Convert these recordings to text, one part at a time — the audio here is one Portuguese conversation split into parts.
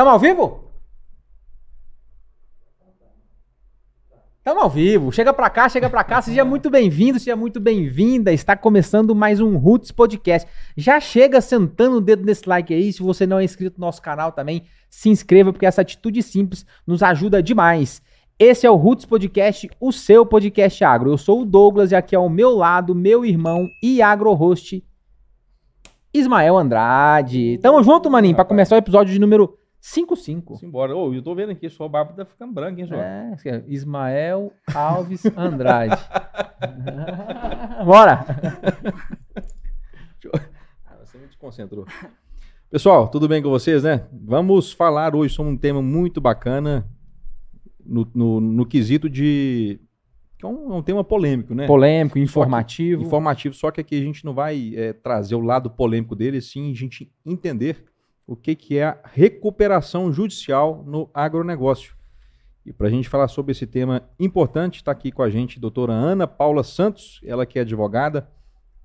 Estamos ao vivo? Estamos ao vivo. Chega pra cá, chega pra cá. Seja muito bem-vindo, seja muito bem-vinda. Está começando mais um Roots Podcast. Já chega sentando o dedo nesse like aí. Se você não é inscrito no nosso canal também, se inscreva, porque essa atitude simples nos ajuda demais. Esse é o Roots Podcast, o seu podcast agro. Eu sou o Douglas e aqui ao meu lado, meu irmão e agro-host, Ismael Andrade. Tamo junto, maninho, pra começar o episódio de número 55. Simbora. Ô, eu tô vendo aqui, sua barba tá ficando branca, hein, João? É, Ismael Alves Andrade. Bora! Ah, Você me desconcentrou. Pessoal, tudo bem com vocês, né? Vamos falar hoje sobre um tema muito bacana no, no, no quesito de. que é um, é um tema polêmico, né? Polêmico, informativo. Informativo, só que aqui a gente não vai é, trazer o lado polêmico dele, sim a gente entender o que, que é a recuperação judicial no agronegócio. E para a gente falar sobre esse tema importante, está aqui com a gente a doutora Ana Paula Santos, ela que é advogada,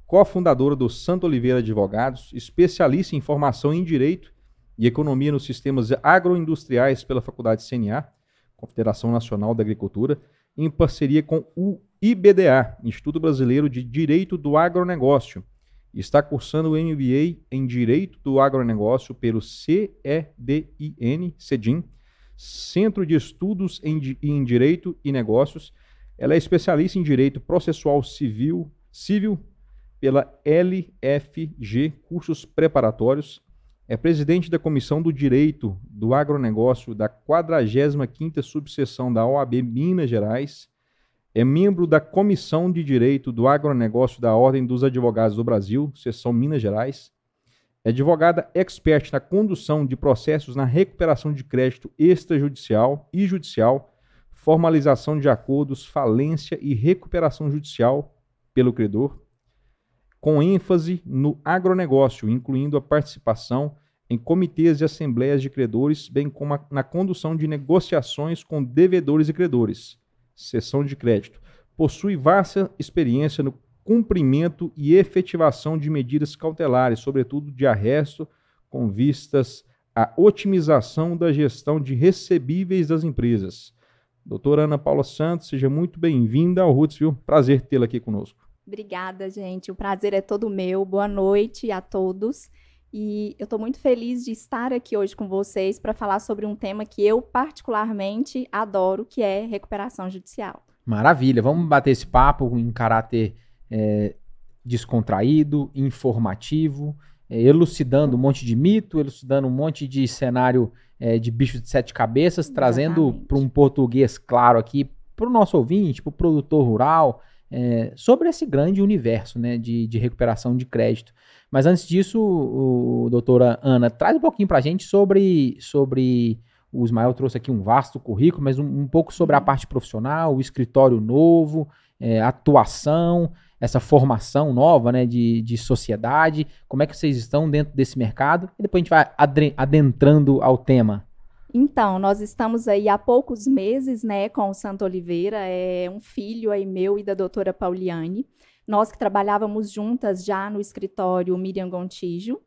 cofundadora do Santo Oliveira Advogados, especialista em formação em Direito e Economia nos Sistemas Agroindustriais pela Faculdade CNA, Confederação Nacional da Agricultura, em parceria com o IBDA, Instituto Brasileiro de Direito do Agronegócio. Está cursando o MBA em Direito do Agronegócio pelo CEDIN, CEDIN, Centro de Estudos em, em Direito e Negócios. Ela é especialista em Direito Processual Civil, Civil pela LFG Cursos Preparatórios. É presidente da Comissão do Direito do Agronegócio da 45ª Subseção da OAB Minas Gerais. É membro da Comissão de Direito do Agronegócio da Ordem dos Advogados do Brasil, seção Minas Gerais. É advogada expert na condução de processos na recuperação de crédito extrajudicial e judicial, formalização de acordos, falência e recuperação judicial pelo credor, com ênfase no agronegócio, incluindo a participação em comitês e assembleias de credores, bem como na condução de negociações com devedores e credores, seção de crédito. Possui vasta experiência no cumprimento e efetivação de medidas cautelares, sobretudo de arresto, com vistas à otimização da gestão de recebíveis das empresas. Doutora Ana Paula Santos, seja muito bem-vinda ao Roots, viu? Prazer tê-la aqui conosco. Obrigada, gente. O prazer é todo meu. Boa noite a todos. E eu estou muito feliz de estar aqui hoje com vocês para falar sobre um tema que eu particularmente adoro, que é recuperação judicial. Maravilha, vamos bater esse papo em caráter é, descontraído, informativo, é, elucidando um monte de mito, elucidando um monte de cenário é, de bicho de sete cabeças, trazendo Exatamente. para um português claro aqui, para o nosso ouvinte, para o produtor rural, é, sobre esse grande universo né, de, de recuperação de crédito. Mas antes disso, o, doutora Ana, traz um pouquinho para a gente sobre, sobre o Ismael trouxe aqui um vasto currículo, mas um, um pouco sobre a parte profissional, o escritório novo, é, atuação, essa formação nova né, de, de sociedade, como é que vocês estão dentro desse mercado, e depois a gente vai adentrando ao tema. Então, nós estamos aí há poucos meses, né, com o Santo Oliveira, é um filho aí meu e da doutora Pauliane. Nós que trabalhávamos juntas já no escritório Miriam Gontijo.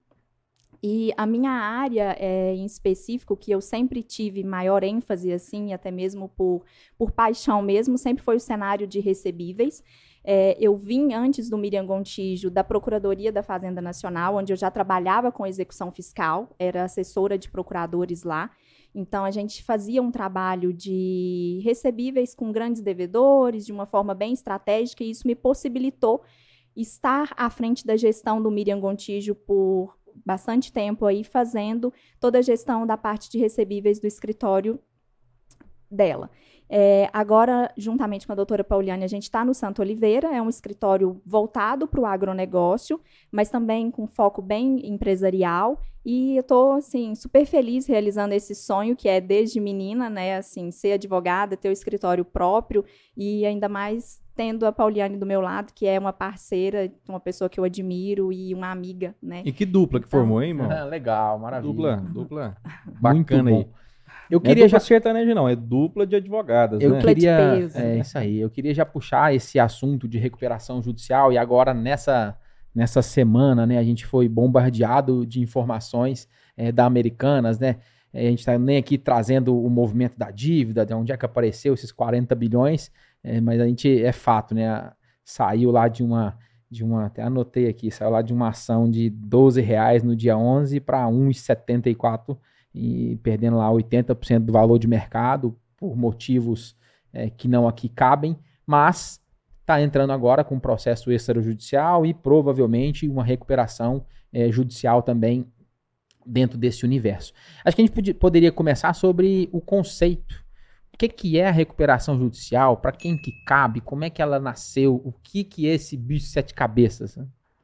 E a minha área é, em específico, que eu sempre tive maior ênfase, assim, até mesmo por, por paixão mesmo, sempre foi o cenário de recebíveis. É, eu vim antes do Miriam Gontijo da Procuradoria da Fazenda Nacional, onde eu já trabalhava com execução fiscal, era assessora de procuradores lá. Então, a gente fazia um trabalho de recebíveis com grandes devedores, de uma forma bem estratégica, e isso me possibilitou estar à frente da gestão do Miriam Gontijo por bastante tempo aí, fazendo toda a gestão da parte de recebíveis do escritório dela. É, agora, juntamente com a doutora Pauliane, a gente está no Santo Oliveira, é um escritório voltado para o agronegócio, mas também com foco bem empresarial. E eu estou, assim, super feliz realizando esse sonho, que é desde menina, né, assim, ser advogada, ter o escritório próprio e ainda mais tendo a Pauliane do meu lado, que é uma parceira, uma pessoa que eu admiro e uma amiga, né. E que dupla que Então, formou, hein, irmão? Ah, legal, maravilha. Dupla, dupla Muito bacana aí. Eu Não queria é já dupla sertaneja, não, é dupla de advogadas, Eu né? Dupla de queria, peso. é isso aí. Eu queria já puxar esse assunto de recuperação judicial e agora nessa nessa semana, né, a gente foi bombardeado de informações é, da Americanas, né, É, a gente está nem aqui trazendo o movimento da dívida, de onde é que apareceu esses 40 bilhões, é, mas a gente é fato, né? Saiu lá de uma, de uma, até anotei aqui, saiu lá de uma ação de 12 reais no dia 11 para 1,74 e perdendo lá 80% do valor de mercado por motivos é, que não aqui cabem, mas está entrando agora com um processo extrajudicial e provavelmente uma recuperação é, judicial também dentro desse universo. Acho que a gente podia, poderia começar sobre o conceito. O que, que é a recuperação judicial? Para quem que cabe? Como é que ela nasceu? O que, que é esse bicho de sete cabeças?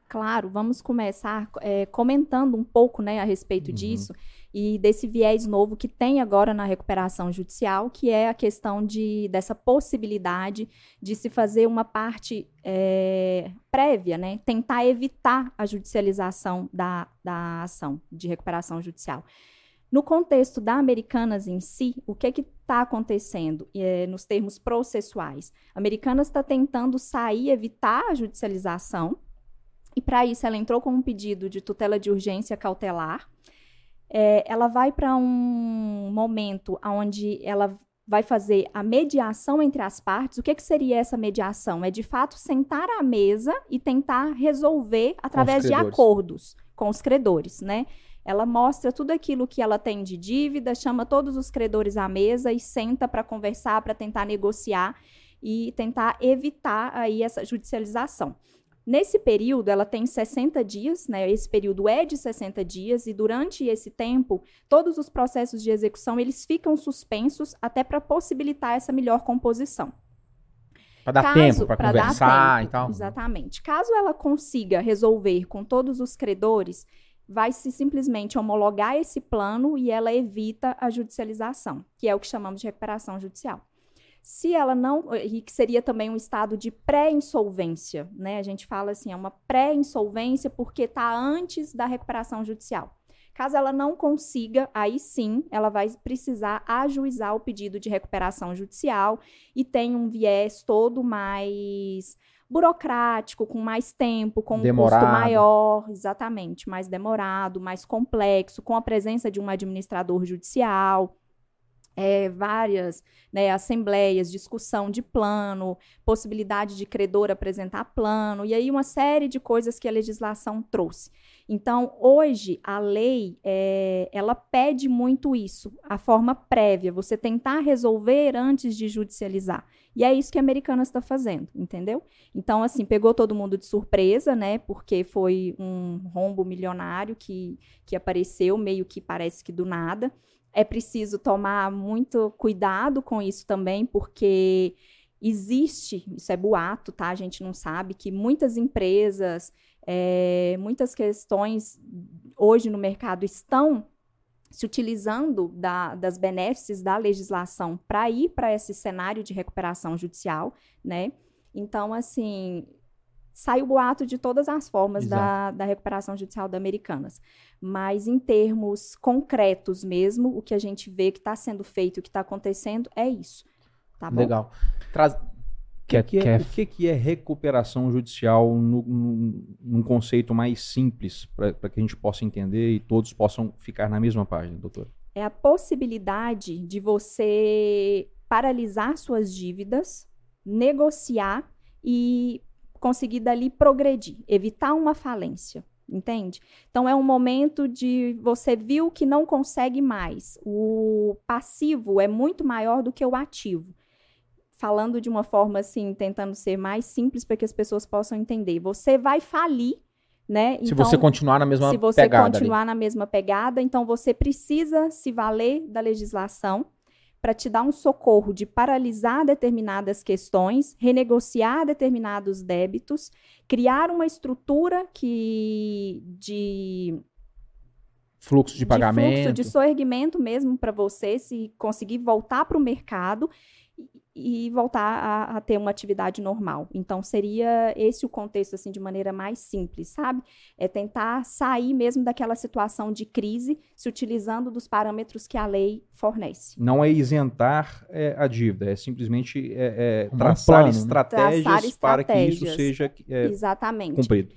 Claro, vamos começar é, comentando um pouco né, a respeito uhum. disso e desse viés novo que tem agora na recuperação judicial, que é a questão de, dessa possibilidade de se fazer uma parte é, prévia, né? Tentar evitar a judicialização da, da ação de recuperação judicial. No contexto da Americanas em si, o que está acontecendo é, nos termos processuais? A Americanas está tentando sair, evitar a judicialização, e para isso ela entrou com um pedido de tutela de urgência cautelar, é, ela vai para um momento onde ela vai fazer a mediação entre as partes. O que, que seria essa mediação? É de fato sentar à mesa e tentar resolver através de acordos com os credores, né? Ela mostra tudo aquilo que ela tem de dívida, chama todos os credores à mesa e senta para conversar, para tentar negociar e tentar evitar aí essa judicialização. Nesse período, ela tem 60 dias, né? Esse período é de 60 dias e durante esse tempo, todos os processos de execução eles ficam suspensos até para possibilitar essa melhor composição. Para dar tempo para conversar tempo, e tal. Exatamente. Caso ela consiga resolver com todos os credores, vai se simplesmente homologar esse plano e ela evita a judicialização, que é o que chamamos de recuperação judicial. Se ela não, e que seria também um estado de pré-insolvência, né? A gente fala assim, é uma pré-insolvência porque está antes da recuperação judicial. Caso ela não consiga, aí sim ela vai precisar ajuizar o pedido de recuperação judicial e tem um viés todo mais burocrático, com mais tempo, com demorado. um custo maior, exatamente, mais demorado, mais complexo, com a presença de um administrador judicial é, várias né, assembleias, discussão de plano, possibilidade de credor apresentar plano, e aí uma série de coisas que a legislação trouxe. Então, hoje, a lei, é, ela pede muito isso, a forma prévia, você tentar resolver antes de judicializar. E é isso que a Americanas está fazendo, entendeu? Então, assim, pegou todo mundo de surpresa, né? Porque foi um rombo milionário que, que apareceu, meio que parece que do nada. É preciso tomar muito cuidado com isso também, porque existe, isso é boato, tá? A gente não sabe que muitas empresas, é, muitas questões hoje no mercado estão se utilizando da, das benefícios da legislação para ir para esse cenário de recuperação judicial, né? Então, assim, sai o boato de todas as formas da, da recuperação judicial da Americanas. Mas em termos concretos mesmo, o que a gente vê que está sendo feito, o que está acontecendo, é isso. Tá bom? Legal. Traz... Que, que é, o que, que é recuperação judicial no, no, num conceito mais simples, para que a gente possa entender e todos possam ficar na mesma página, doutor? É a possibilidade de você paralisar suas dívidas, negociar e conseguir dali progredir, evitar uma falência. Entende? Então é um momento de você viu que não consegue mais. O passivo é muito maior do que o ativo. Falando de uma forma assim, tentando ser mais simples para que as pessoas possam entender. Você vai falir né? Se então, você continuar na mesma pegada. Se você continuar ali. na mesma pegada, então você precisa se valer da legislação para te dar um socorro de paralisar determinadas questões, renegociar determinados débitos, criar uma estrutura que de fluxo de pagamento, de fluxo de soerguimento mesmo para você se conseguir voltar para o mercado e voltar a, a, ter uma atividade normal. Então, seria esse o contexto, assim, de maneira mais simples, sabe? É tentar sair mesmo daquela situação de crise, se utilizando dos parâmetros que a lei fornece. Não é isentar é, a dívida, é simplesmente é, é, traçar, estratégias traçar, estratégias para que isso seja é, Exatamente. cumprido.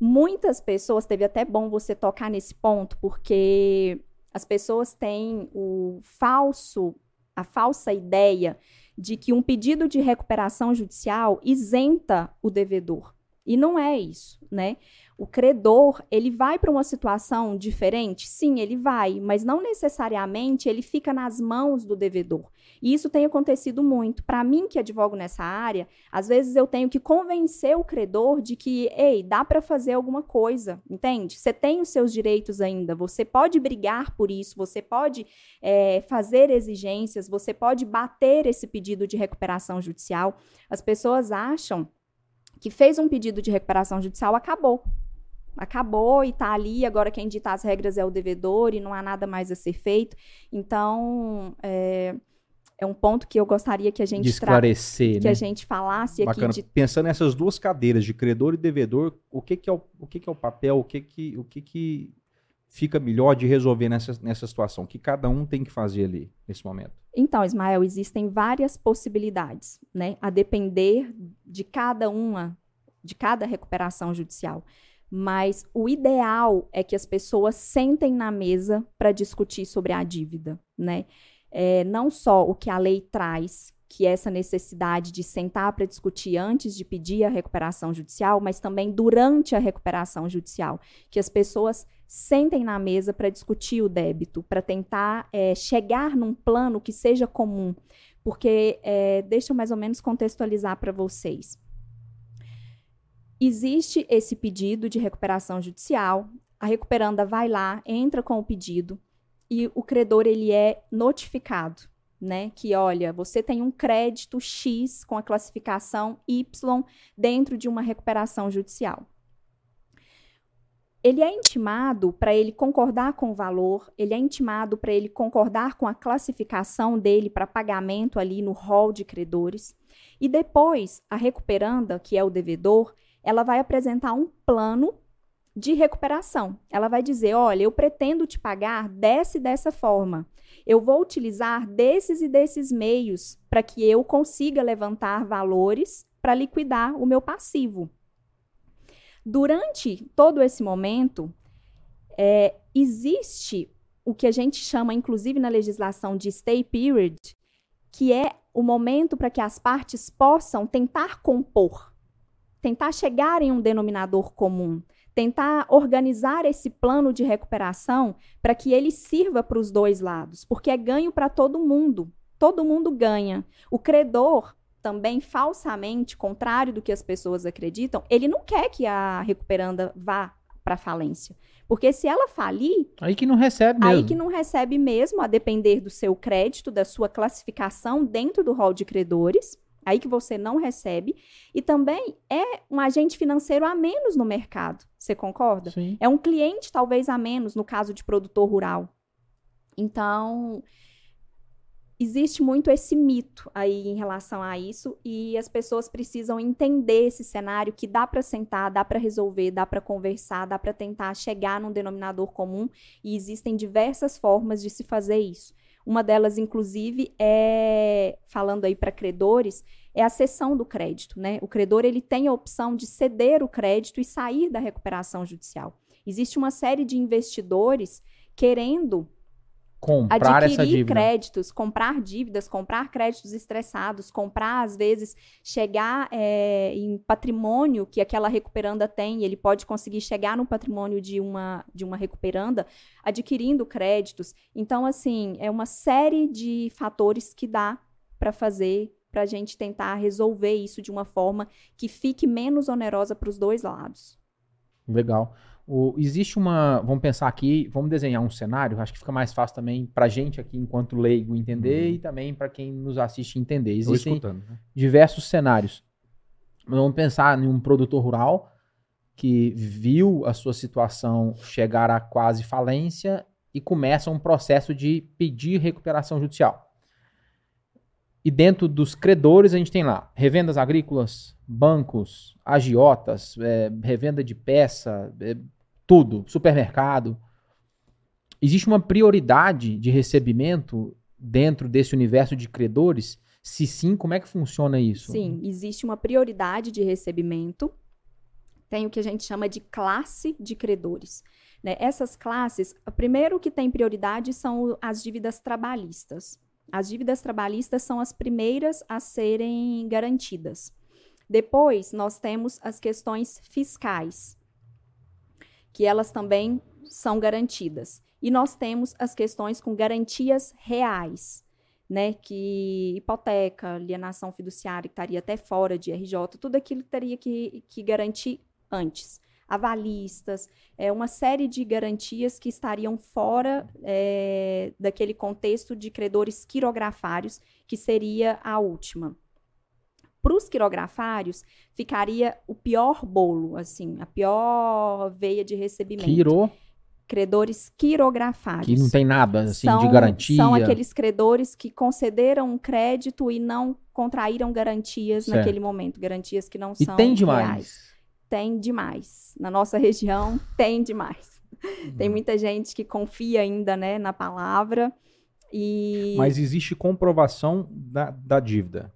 Muitas pessoas, teve até bom você tocar nesse ponto, porque As pessoas têm o falso, a falsa ideia de que um pedido de recuperação judicial isenta o devedor. E não é isso, né? O credor, ele vai para uma situação diferente? Sim, ele vai, mas não necessariamente ele fica nas mãos do devedor. E isso tem acontecido muito. Para mim, que advogo nessa área, às vezes eu tenho que convencer o credor de que, ei, dá para fazer alguma coisa, entende? Você tem os seus direitos ainda, você pode brigar por isso, você pode é, fazer exigências, você pode bater esse pedido de recuperação judicial. As pessoas acham que fez um pedido de recuperação judicial, acabou acabou e está ali, agora quem dita as regras é o devedor e não há nada mais a ser feito. Então, é, é um ponto que eu gostaria que a gente de esclarecer, que né? a gente falasse Bacana. aqui de Pensando nessas duas cadeiras de credor e devedor, o que, que é o, o que, que é o papel, o que que o que que fica melhor de resolver nessa, nessa situação, o que cada um tem que fazer ali nesse momento? Então, Ismael, existem várias possibilidades, né? A depender de cada uma, de cada recuperação judicial. Mas o ideal é que as pessoas sentem na mesa para discutir sobre a dívida, né? É, não só o que a lei traz, que é essa necessidade de sentar para discutir antes de pedir a recuperação judicial, mas também durante a recuperação judicial, que as pessoas sentem na mesa para discutir o débito, para tentar é, chegar num plano que seja comum. Porque, é, deixa eu mais ou menos contextualizar para vocês existe esse pedido de recuperação judicial, a recuperanda vai lá, entra com o pedido e o credor ele é notificado, né, que olha, você tem um crédito X com a classificação Y dentro de uma recuperação judicial. Ele é intimado para ele concordar com o valor, ele é intimado para ele concordar com a classificação dele para pagamento ali no rol de credores. E depois, a recuperanda, que é o devedor, ela vai apresentar um plano de recuperação. Ela vai dizer: olha, eu pretendo te pagar dessa e dessa forma. Eu vou utilizar desses e desses meios para que eu consiga levantar valores para liquidar o meu passivo. Durante todo esse momento, é, existe o que a gente chama, inclusive na legislação, de stay period, que é o momento para que as partes possam tentar compor tentar chegar em um denominador comum, tentar organizar esse plano de recuperação para que ele sirva para os dois lados, porque é ganho para todo mundo. Todo mundo ganha. O credor também falsamente, contrário do que as pessoas acreditam, ele não quer que a recuperanda vá para falência. Porque se ela falir. Aí que não recebe mesmo. Aí que não recebe mesmo, a depender do seu crédito, da sua classificação dentro do rol de credores aí que você não recebe, e também é um agente financeiro a menos no mercado. Você concorda? Sim. É um cliente talvez a menos no caso de produtor rural. Então, existe muito esse mito aí em relação a isso e as pessoas precisam entender esse cenário que dá para sentar, dá para resolver, dá para conversar, dá para tentar chegar num denominador comum e existem diversas formas de se fazer isso. Uma delas, inclusive, é falando aí para credores, é a cessão do crédito, né? O credor ele tem a opção de ceder o crédito e sair da recuperação judicial. Existe uma série de investidores querendo comprar adquirir essa dívida. créditos, comprar dívidas, comprar créditos estressados, comprar, às vezes, chegar é, em patrimônio que aquela recuperanda tem, ele pode conseguir chegar no patrimônio de uma, de uma recuperanda adquirindo créditos. Então, assim, é uma série de fatores que dá para fazer para a gente tentar resolver isso de uma forma que fique menos onerosa para os dois lados. Legal. O, existe uma. Vamos pensar aqui, vamos desenhar um cenário, acho que fica mais fácil também pra gente aqui, enquanto leigo, entender Uhum. e também para quem nos assiste entender. Existem né? diversos cenários. Vamos pensar em um produtor rural que viu a sua situação chegar a quase falência e começa um processo de pedir recuperação judicial. E dentro dos credores a gente tem lá revendas agrícolas, bancos, agiotas, é, revenda de peça, é, tudo, supermercado. Existe uma prioridade de recebimento dentro desse universo de credores? Se sim, como é que funciona isso? Sim, existe uma prioridade de recebimento. Tem o que a gente chama de classe de credores. Né? Essas classes, primeiro que tem prioridade são as dívidas trabalhistas. As dívidas trabalhistas são as primeiras a serem garantidas. Depois, nós temos as questões fiscais, que elas também são garantidas. E nós temos as questões com garantias reais, né? Que hipoteca, alienação fiduciária, que estaria até fora de RJ, tudo aquilo que teria que, que garantir antes. Avalistas, é, uma série de garantias que estariam fora é, daquele contexto de credores quirografários, que seria a última. Para os quirografários, ficaria o pior bolo, assim, a pior veia de recebimento. Quiro. Credores quirografários. Que não tem nada assim são, de garantia. São aqueles credores que concederam um crédito e não contraíram garantias certo. naquele momento, garantias que não e são tem demais. reais. Tem demais. Na nossa região tem demais. Tem muita gente que confia ainda, né, na palavra. E... Mas existe comprovação da, da dívida.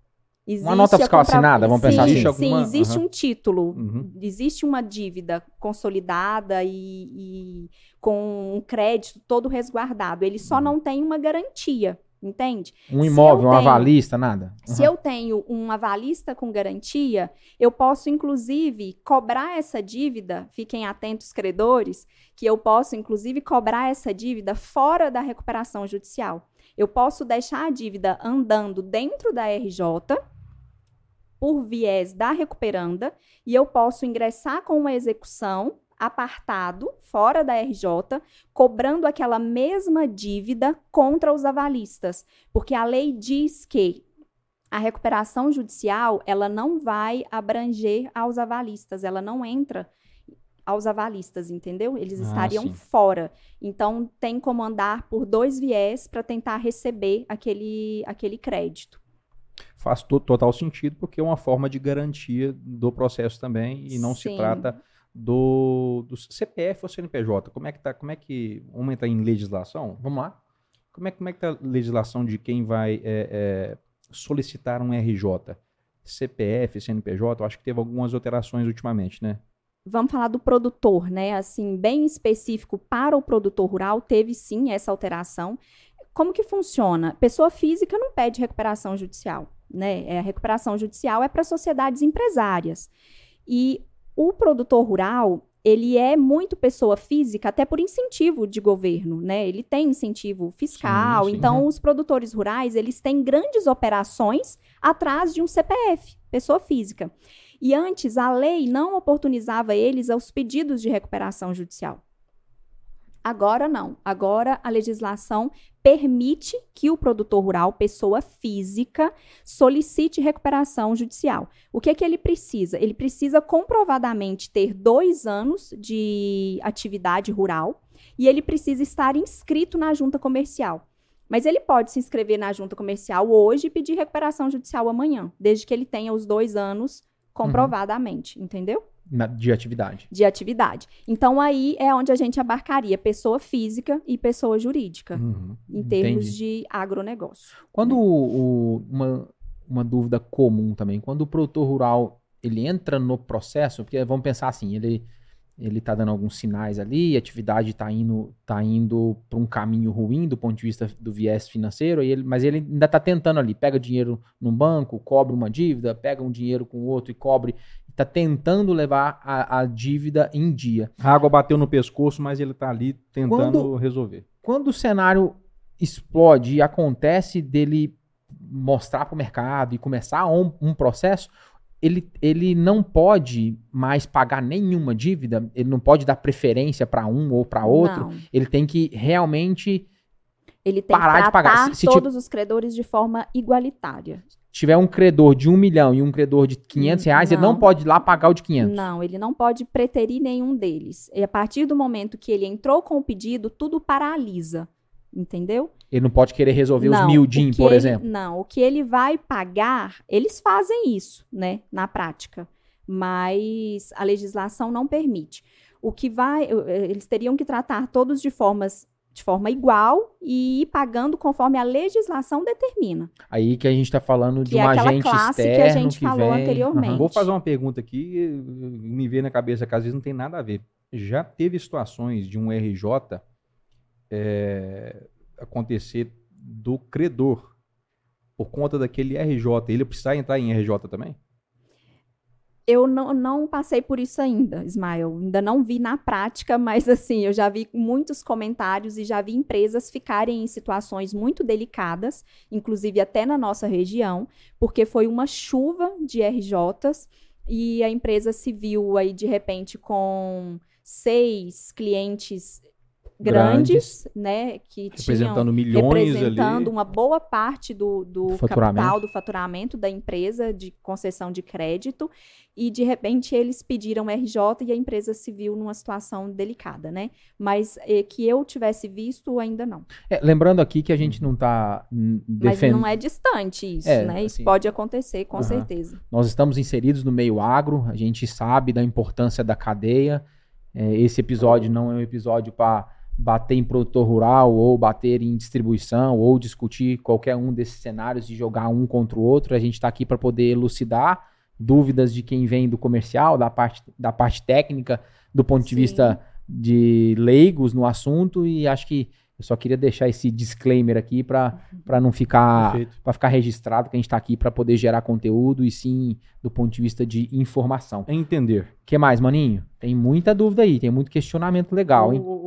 Existe uma nota fiscal compra... assinada, vamos pensar sim, assim. Alguma... Sim, existe uhum. um título, uhum. existe uma dívida consolidada e, e, com um crédito todo resguardado. Ele só uhum. não tem uma garantia, entende? Um imóvel, um avalista, nada. Se eu tenho um avalista com garantia, eu posso, inclusive, cobrar essa dívida, fiquem atentos, credores, que eu posso, inclusive, cobrar essa dívida fora da recuperação judicial. Eu posso deixar a dívida andando dentro da RJ por viés da recuperanda e eu posso ingressar com uma execução apartado, fora da RJ, cobrando aquela mesma dívida contra os avalistas, porque a lei diz que a recuperação judicial, ela não vai abranger aos avalistas, ela não entra aos avalistas, entendeu? Eles ah, estariam sim. fora. Então, tem como andar por dois viés para tentar receber aquele, aquele crédito faz total sentido, porque é uma forma de garantia do processo também, e não Sim. se trata do, do CPF ou CNPJ. Como é que tá? Como é que. Vamos entrar em legislação? Vamos lá. Como é, como é que tá a legislação de quem vai é, é, solicitar um RJ? CPF, CNPJ, eu acho que teve algumas alterações ultimamente, né? Vamos falar do produtor, né? Assim, bem específico para o produtor rural, teve sim essa alteração. Como que funciona? Pessoa física não pede recuperação judicial né? É, a recuperação judicial é para sociedades empresárias. E o produtor rural, ele é muito pessoa física, até por incentivo de governo, né? Ele tem incentivo fiscal. Sim, sim, então, os produtores rurais, eles têm grandes operações atrás de um CPF, pessoa física. E antes, a lei não oportunizava eles aos pedidos de recuperação judicial. Agora não. Agora a legislação permite que o produtor rural, pessoa física, solicite recuperação judicial. O que é que ele precisa? Ele precisa comprovadamente ter dois anos de atividade rural e ele precisa estar inscrito na junta comercial. Mas ele pode se inscrever na junta comercial hoje e pedir recuperação judicial amanhã, desde que ele tenha os dois anos comprovadamente, uhum. entendeu? De atividade. De atividade. Então, aí é onde a gente abarcaria pessoa física e pessoa jurídica, uhum, em termos entendi. de agronegócio. Quando né? o, uma, uma dúvida comum também, quando o produtor rural ele entra no processo, porque vamos pensar assim, ele ele está dando alguns sinais ali, a atividade está indo, tá indo para um caminho ruim do ponto de vista do viés financeiro, ele, mas ele ainda está tentando ali, pega dinheiro num banco, cobre uma dívida, pega um dinheiro com o outro e cobre, está tentando levar a, a, dívida em dia. A água bateu no pescoço, mas ele está ali tentando quando, resolver. Quando o cenário explode e acontece dele mostrar para o mercado e começar um, um processo, ele, ele não pode mais pagar nenhuma dívida, ele não pode dar preferência para um ou para outro, não. ele tem que realmente ele tem parar que de pagar. Se, todos os credores de forma igualitária. Se tiver um credor de um milhão e um credor de 500 reais, não. ele não pode ir lá pagar o de 500. Não, ele não pode preterir nenhum deles. E a partir do momento que ele entrou com o pedido, tudo paralisa. Entendeu? Ele não pode querer resolver não, os mil DIN, por ele, exemplo. Não, o que ele vai pagar, eles fazem isso, né, na prática. Mas a legislação não permite. O que vai, eles teriam que tratar todos de formas de forma igual e ir pagando conforme a legislação determina. Aí que a gente está falando que de é um agente classe externo que a gente que falou vem... anteriormente. Uhum. Vou fazer uma pergunta aqui, me vê na cabeça que às vezes não tem nada a ver. já teve situações de um RJ é, acontecer do credor por conta daquele RJ, ele precisar entrar em RJ também? Eu não, não passei por isso ainda, Ismael. Ainda não vi na prática, mas assim, eu já vi muitos comentários e já vi empresas ficarem em situações muito delicadas, inclusive até na nossa região, porque foi uma chuva de RJs e a empresa se viu aí de repente com seis clientes grandes, né, que representando tinham milhões representando ali. uma boa parte do, do capital, do faturamento da empresa de concessão de crédito e de repente eles pediram RJ e a empresa se viu numa situação delicada, né? Mas eh, que eu tivesse visto ainda não. É, lembrando aqui que a gente não está Mas defendendo. não é distante isso, É, né? Isso assim, pode acontecer, com aham. certeza. Nós estamos inseridos no meio agro, a gente sabe da importância da cadeia. É, esse episódio não é um episódio para bater em produtor rural ou bater em distribuição ou discutir qualquer um desses cenários e jogar um contra o outro. A gente está aqui para poder elucidar dúvidas de quem vem do comercial, da parte, da parte técnica, do ponto de Sim. vista de leigos no assunto e acho que eu só queria deixar esse disclaimer aqui para não ficar para ficar registrado que a gente está aqui para poder gerar conteúdo e sim do ponto de vista de informação. É entender. O que mais, maninho? Tem muita dúvida aí, tem muito questionamento legal, hein? o,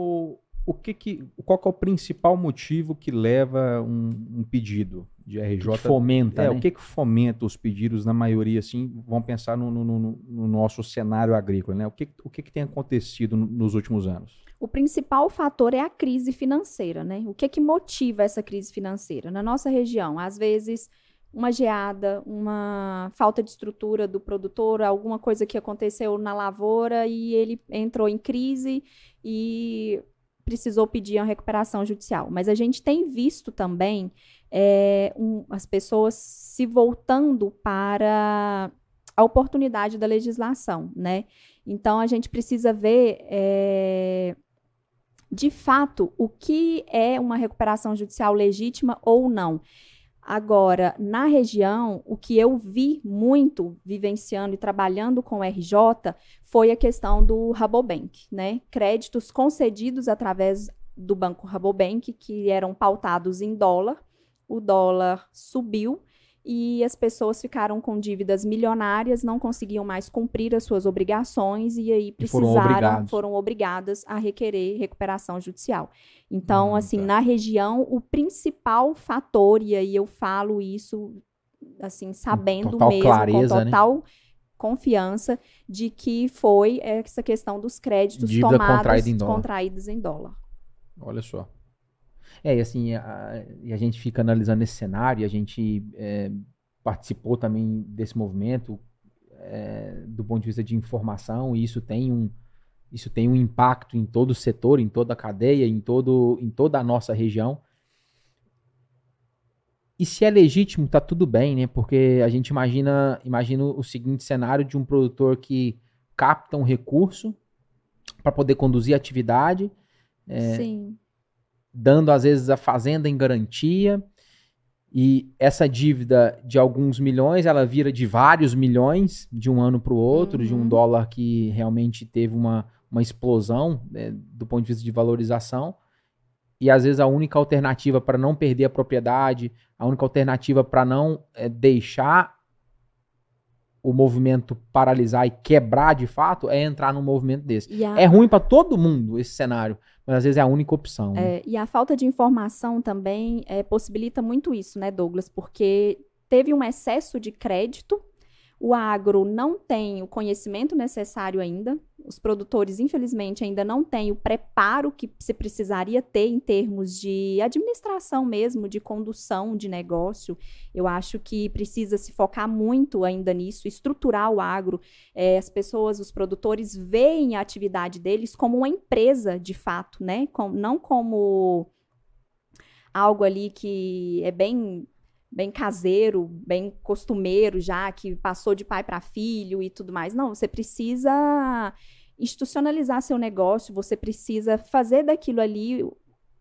o que que, qual que é o principal motivo que leva um, um pedido de RJ? Que fomenta, é, né? o que que fomenta os pedidos na maioria, assim, vamos pensar no, no- no- no nosso cenário agrícola, né? O que, o que que tem acontecido no- nos últimos anos? O principal fator é a crise financeira, né? O que que motiva essa crise financeira? Na nossa região, às vezes, uma geada, uma falta de estrutura do produtor, alguma coisa que aconteceu na lavoura e ele entrou em crise e precisou pedir uma recuperação judicial. Mas a gente tem visto também é, um- as pessoas se voltando para a oportunidade da legislação, né? Então a gente precisa ver é, de fato o que é uma recuperação judicial legítima ou não. Agora, na região, o que eu vi muito vivenciando e trabalhando com o RJ foi a questão do Rabobank, né? Créditos concedidos através do Banco Rabobank, que eram pautados em dólar. O dólar subiu e as pessoas ficaram com dívidas milionárias, não conseguiam mais cumprir as suas obrigações e aí foram precisaram, obrigados. foram obrigadas a requerer recuperação judicial. Então, Hum, assim, tá. na região, o principal fator, e aí eu falo isso, assim, sabendo total mesmo, clareza, com né? total confiança, de que foi essa questão dos créditos Dívida tomados, contraída em contraídos em dólar. Olha só. É, e assim, a, e a gente fica analisando esse cenário, a gente é, participou também desse movimento é, do ponto de vista de informação, e isso tem um, isso tem um impacto em todo o setor, em toda a cadeia, em, todo, em toda a nossa região. E se é legítimo, tá tudo bem, né? Porque a gente imagina, imagina o seguinte cenário de um produtor que capta um recurso para poder conduzir a atividade, É. Sim. Dando às vezes a fazenda em garantia e essa dívida de alguns milhões ela vira de vários milhões de um ano para o outro, de um Uhum. dólar que realmente teve uma, uma explosão né, do ponto de vista de valorização. E às vezes a única alternativa para não perder a propriedade, a única alternativa para não eh, deixar o movimento paralisar e quebrar de fato é entrar num movimento desse. A- É ruim para todo mundo esse cenário, mas às vezes é a única opção. né? É, e a falta de informação também é, possibilita muito isso, né, Douglas? Porque teve um excesso de crédito, o agro não tem o conhecimento necessário ainda, os produtores, infelizmente, ainda não têm o preparo que se precisaria ter em termos de administração mesmo, de condução de negócio. Eu acho que precisa se focar muito ainda nisso, estruturar o agro. É, as pessoas, os produtores, veem a atividade deles como uma empresa, de fato, né? Com- não como algo ali que é bem bem caseiro, bem costumeiro já, que passou de pai para filho e tudo mais. Não, você precisa institucionalizar seu negócio, você precisa fazer daquilo ali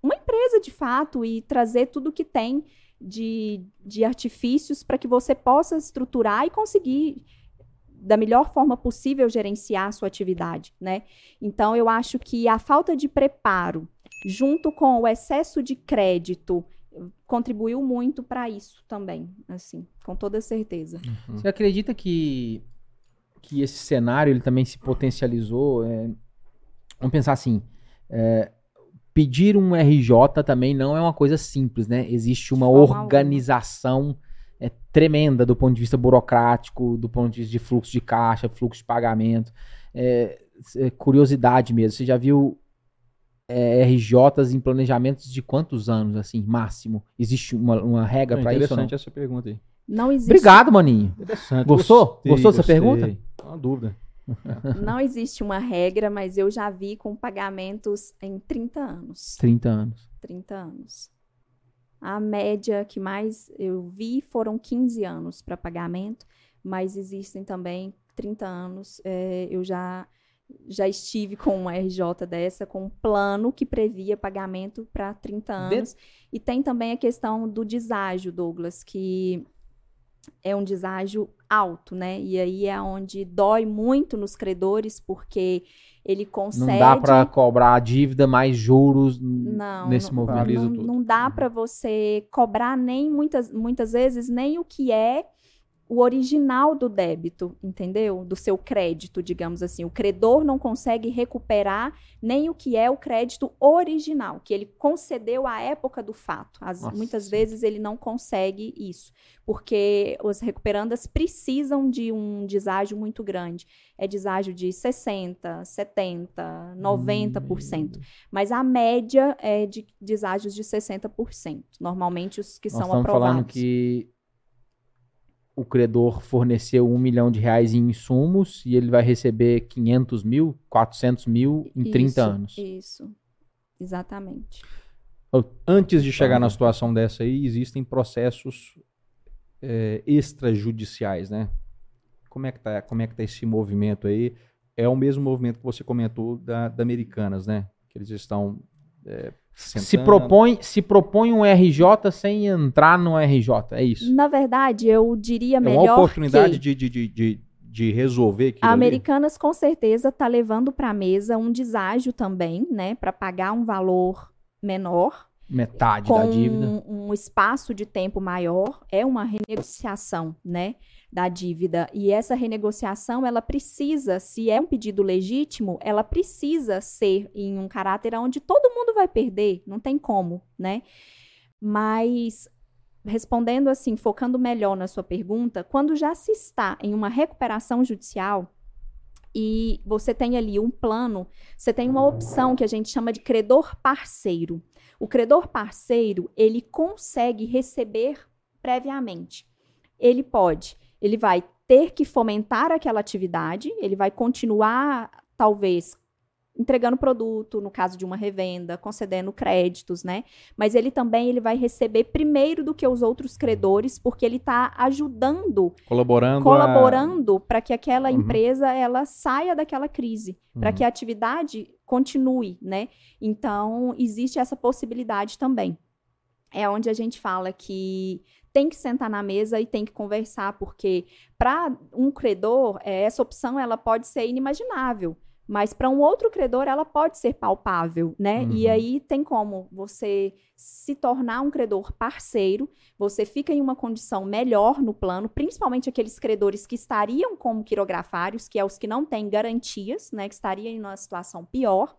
uma empresa de fato e trazer tudo que tem de, de artifícios para que você possa estruturar e conseguir da melhor forma possível gerenciar a sua atividade, né? Então, eu acho que a falta de preparo, junto com o excesso de crédito, contribuiu muito para isso também, assim, com toda certeza. Uhum. Você acredita que, que esse cenário ele também se potencializou? É, vamos pensar assim, é, pedir um RJ também não é uma coisa simples, né? Existe uma organização é, tremenda do ponto de vista burocrático, do ponto de vista de fluxo de caixa, fluxo de pagamento. É, é curiosidade mesmo. Você já viu é, RJs em planejamentos de quantos anos, assim, máximo? Existe uma, uma regra para isso? Interessante essa pergunta aí. Não existe. Obrigado, maninho. Interessante. Gostou? Gostei, Gostou dessa pergunta? Uma dúvida. Não existe uma regra, mas eu já vi com pagamentos em 30 anos. 30 anos. 30 anos. A média que mais eu vi foram 15 anos para pagamento, mas existem também 30 anos. É, eu já, já estive com uma RJ dessa, com um plano que previa pagamento para 30 anos. De... E tem também a questão do deságio, Douglas, que é um deságio alto, né? E aí é onde dói muito nos credores, porque ele concede. Não dá para cobrar a dívida mais juros não, nesse não, movimento. Não, não dá para você cobrar nem muitas, muitas vezes nem o que é o original do débito, entendeu? Do seu crédito, digamos assim. O credor não consegue recuperar nem o que é o crédito original, que ele concedeu à época do fato. As, muitas vezes ele não consegue isso, porque os recuperandas precisam de um deságio muito grande. É deságio de 60, 70, 90%. Hum. Mas a média é de deságios de 60%. Normalmente os que Nós são aprovados. falando que o credor forneceu um milhão de reais em insumos e ele vai receber 500 mil, 400 mil em isso, 30 anos. Isso, exatamente. Antes de chegar na situação dessa aí, existem processos é, extrajudiciais, né? Como é, que tá, como é que tá esse movimento aí? É o mesmo movimento que você comentou da, da Americanas, né? Que eles estão é, se propõe, se propõe um RJ sem entrar no RJ, é isso? Na verdade, eu diria melhor. É uma oportunidade que... de, de, de, de resolver aquilo. A Americanas, ali. com certeza, está levando para a mesa um deságio também, né? Para pagar um valor menor. Metade da dívida. Um, um espaço de tempo maior. É uma renegociação, né? Da dívida. E essa renegociação, ela precisa, se é um pedido legítimo, ela precisa ser em um caráter onde todo mundo vai perder, não tem como, né? Mas respondendo assim, focando melhor na sua pergunta, quando já se está em uma recuperação judicial, e você tem ali um plano, você tem uma opção que a gente chama de credor parceiro. O credor parceiro, ele consegue receber previamente. Ele pode ele vai ter que fomentar aquela atividade, ele vai continuar, talvez, entregando produto, no caso de uma revenda, concedendo créditos, né? Mas ele também ele vai receber primeiro do que os outros credores, porque ele está ajudando, colaborando, colaborando a... para que aquela uhum. empresa ela saia daquela crise, uhum. para que a atividade continue, né? Então existe essa possibilidade também. É onde a gente fala que tem que sentar na mesa e tem que conversar, porque para um credor, é, essa opção ela pode ser inimaginável. Mas para um outro credor, ela pode ser palpável, né? Uhum. E aí tem como você se tornar um credor parceiro, você fica em uma condição melhor no plano, principalmente aqueles credores que estariam como quirografários, que é os que não têm garantias, né? Que estariam em uma situação pior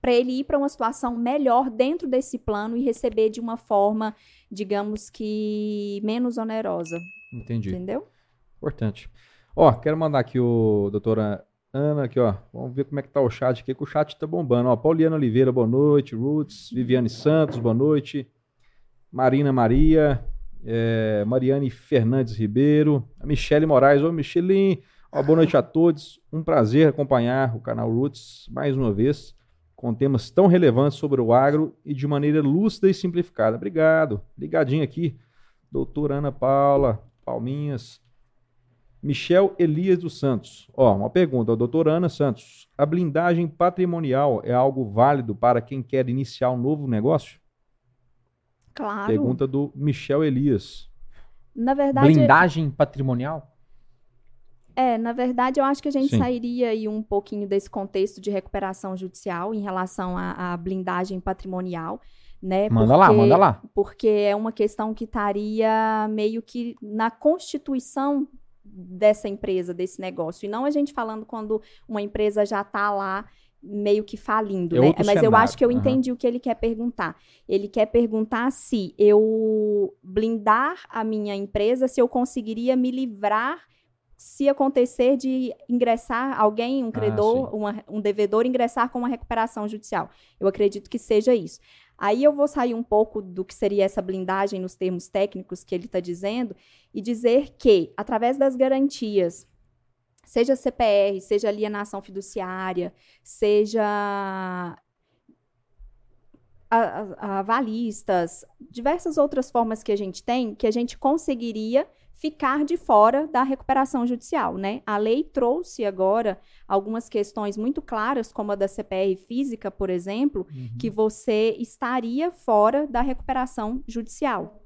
para ele ir para uma situação melhor dentro desse plano e receber de uma forma, digamos que menos onerosa. Entendi. Entendeu? Importante. Ó, quero mandar aqui o doutora Ana aqui, ó. Vamos ver como é que tá o chat aqui, que o chat tá bombando. Ó, Pauliana Oliveira, boa noite. Roots, Viviane Santos, boa noite. Marina Maria, é, Mariane Fernandes Ribeiro, a Michele Moraes. Ô, Michelin, ó, boa noite a todos. Um prazer acompanhar o canal Roots mais uma vez com temas tão relevantes sobre o agro e de maneira lúcida e simplificada. Obrigado. Ligadinho aqui, doutora Ana Paula, Palminhas. Michel Elias dos Santos. Ó, uma pergunta, doutora Ana Santos. A blindagem patrimonial é algo válido para quem quer iniciar um novo negócio? Claro. Pergunta do Michel Elias. Na verdade. Blindagem patrimonial? É, na verdade, eu acho que a gente Sim. sairia aí um pouquinho desse contexto de recuperação judicial em relação à, à blindagem patrimonial, né? Manda lá, Porque- manda lá. Porque é uma questão que estaria meio que na constituição dessa empresa, desse negócio. E não a gente falando quando uma empresa já está lá meio que falindo, É né? Mas eu cenário. acho que eu entendi o que ele quer perguntar. Ele quer perguntar se eu blindar a minha empresa, se eu conseguiria me livrar se acontecer de ingressar alguém, um credor, uma- um devedor, ingressar com uma recuperação judicial. Eu acredito que seja isso. Aí eu vou sair um pouco do que seria essa blindagem nos termos técnicos que ele está dizendo e dizer que, através das garantias, seja CPR, seja alienação fiduciária, seja avalistas, diversas outras formas que a gente tem, que a gente conseguiria ficar de fora da recuperação judicial, né? A lei trouxe agora algumas questões muito claras, como a da CPR física, por exemplo, que você estaria fora da recuperação judicial.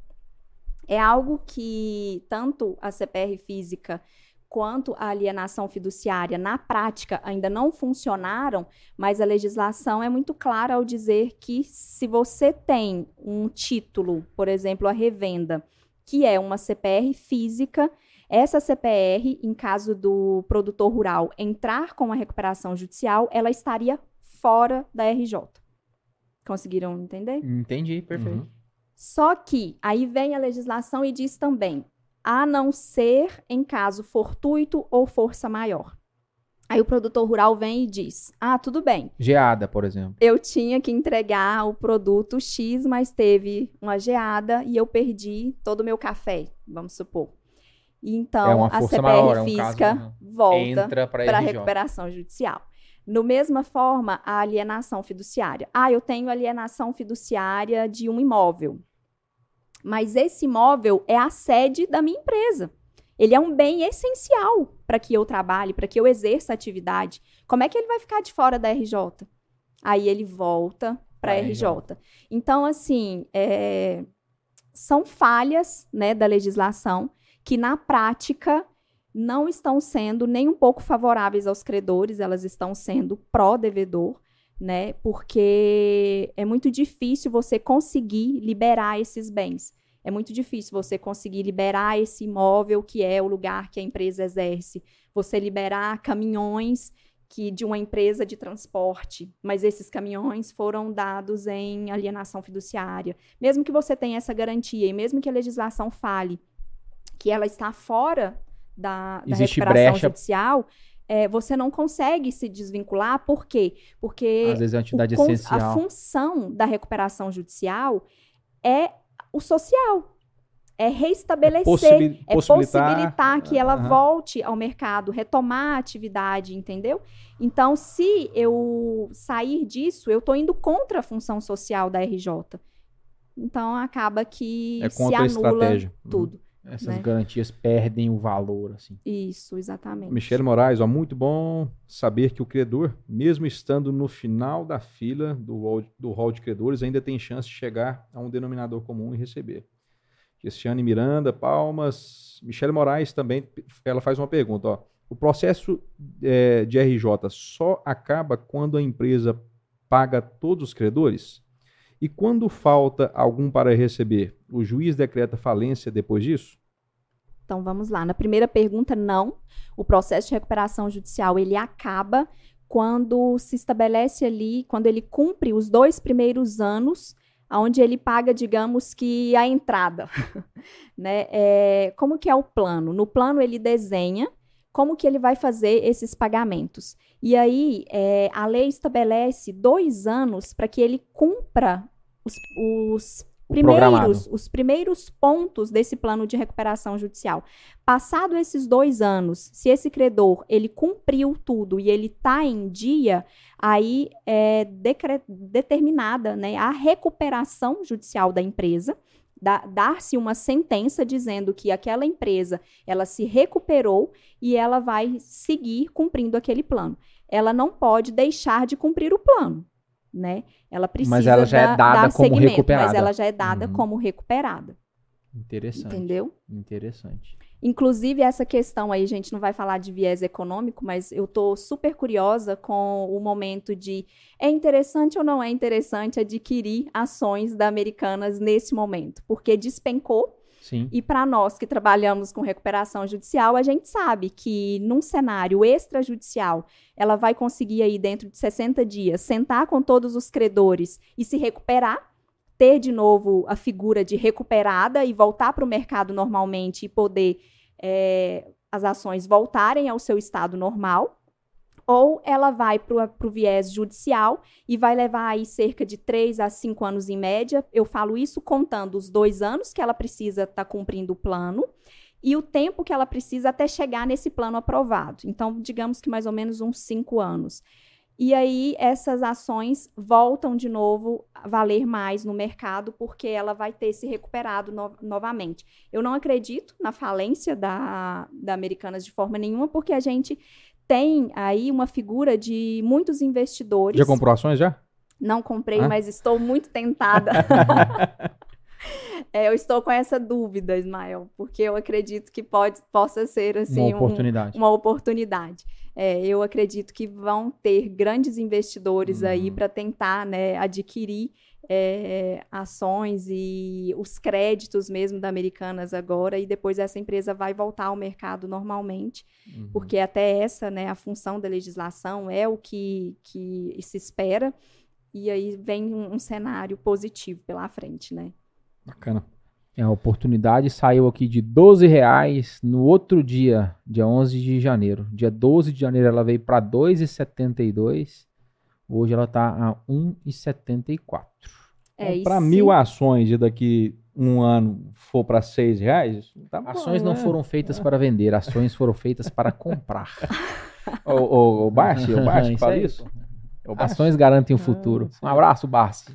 É algo que tanto a CPR física quanto a alienação fiduciária na prática ainda não funcionaram, mas a legislação é muito clara ao dizer que se você tem um título, por exemplo, a revenda, que é uma CPR física, essa CPR, em caso do produtor rural entrar com a recuperação judicial, ela estaria fora da RJ. Conseguiram entender? Entendi, perfeito. Uhum. Só que aí vem a legislação e diz também, a não ser em caso fortuito ou força maior. Aí o produtor rural vem e diz: Ah, tudo bem, Geada, por exemplo. eu tinha que entregar o produto X, mas teve uma geada e eu perdi todo o meu café, vamos supor. Então, É a CPR maior, é um física caso, volta Entra pra para RJ. recuperação judicial. No mesma forma, a alienação fiduciária. Ah, eu tenho alienação fiduciária de um imóvel. Mas esse imóvel é a sede da minha empresa. Ele é um bem essencial para que eu trabalhe, para que eu exerça a atividade. Como é que ele vai ficar de fora da RJ? Aí ele volta para a RJ. RJ. Então, assim, é, são falhas né, da legislação que, na prática, não estão sendo nem um pouco favoráveis aos credores, elas estão sendo pró-devedor, né? Porque é muito difícil você conseguir liberar esses bens. É muito difícil você conseguir liberar esse imóvel que é o lugar que a empresa exerce, você liberar caminhões que de uma empresa de transporte, mas esses caminhões foram dados em alienação fiduciária. Mesmo que você tenha essa garantia e mesmo que a legislação fale que ela está fora da, da recuperação brecha. judicial, é, você não consegue se desvincular. Por quê? Porque Às vezes é uma atividade o essencial. A função da recuperação judicial é o social. É restabelecer, Possibi- é possibilitar- possibilitar que ela Aham. volte ao mercado, retomar a atividade, entendeu? Então, se eu sair disso, eu estou indo contra a função social da RJ. Então, acaba que É se anula. Uhum. Essas né? garantias perdem o valor, assim. Isso, exatamente. Michele Moraes, ó, muito bom saber que o credor, mesmo estando no final da fila do hall, do hall de credores, ainda tem chance de chegar a um denominador comum e receber. Cristiane Miranda, Palmas. Michele Moraes também, ela faz uma pergunta. Ó, o processo eh, de RJ só acaba quando a empresa paga todos os credores? E quando falta algum para receber, o juiz decreta falência depois disso? Então vamos lá. Na primeira pergunta, não. O processo de recuperação judicial ele acaba quando se estabelece ali, quando ele cumpre os dois primeiros anos, onde ele paga, digamos que a entrada, né? É, como que é o plano? No plano ele desenha como que ele vai fazer esses pagamentos. E aí é, a lei estabelece dois anos para que ele cumpra os, os. Primeiros, os primeiros pontos desse plano de recuperação judicial. Passado esses dois anos, se esse credor ele cumpriu tudo e ele está em dia, aí é determinada né, a recuperação judicial da empresa, da- dar-se uma sentença dizendo que aquela empresa ela se recuperou e ela vai seguir cumprindo aquele plano. Ela não pode deixar de cumprir o plano, né? Ela precisa ela já é da- dada dar como seguimento, recuperada. Mas ela já é dada Uhum. como recuperada, Interessante. entendeu? Interessante. Inclusive, essa questão aí, a gente não vai falar de viés econômico, mas eu estou super curiosa com o momento de é interessante ou não é interessante adquirir ações da Americanas nesse momento, porque despencou. Sim. E para nós que trabalhamos com recuperação judicial, a gente sabe que num cenário extrajudicial, ela vai conseguir aí dentro de 60 dias sentar com todos os credores e se recuperar ter de novo a figura de recuperada e voltar para o mercado normalmente e poder é, as ações voltarem ao seu estado normal, ou ela vai para o viés judicial e vai levar aí cerca de três a cinco anos em média. Eu falo isso contando os dois anos que ela precisa estar tá cumprindo o plano e o tempo que ela precisa até chegar nesse plano aprovado. Então, digamos que mais ou menos uns cinco anos. E aí essas ações voltam de novo a valer mais no mercado porque ela vai ter se recuperado no novamente. Eu não acredito na falência da, da Americanas de forma nenhuma, porque a gente tem aí uma figura de muitos investidores. Já comprou ações já? Não comprei, ah? mas estou muito tentada. é, eu estou com essa dúvida, Ismael, porque eu acredito que pode, possa ser assim, uma oportunidade. Um, uma oportunidade. É, eu acredito que vão ter grandes investidores uhum. aí para tentar né, adquirir é, ações e os créditos mesmo da Americanas agora, e depois essa empresa vai voltar ao mercado normalmente, uhum. porque até essa, né, a função da legislação é o que, que se espera, e aí vem um, um cenário positivo pela frente, né? Bacana. É, a oportunidade saiu aqui de 12 reais no outro dia, dia 11 de janeiro. Dia 12 de janeiro ela veio para 2,72. Hoje ela está a 1,74. É, então, para mil ações e daqui um ano for para seis reais, tá bom, ações né? não foram feitas para vender, ações foram feitas para comprar. o, o, o Barsi, o Barsi que fala isso? Ações garantem o futuro. Ah, um abraço, Barsi.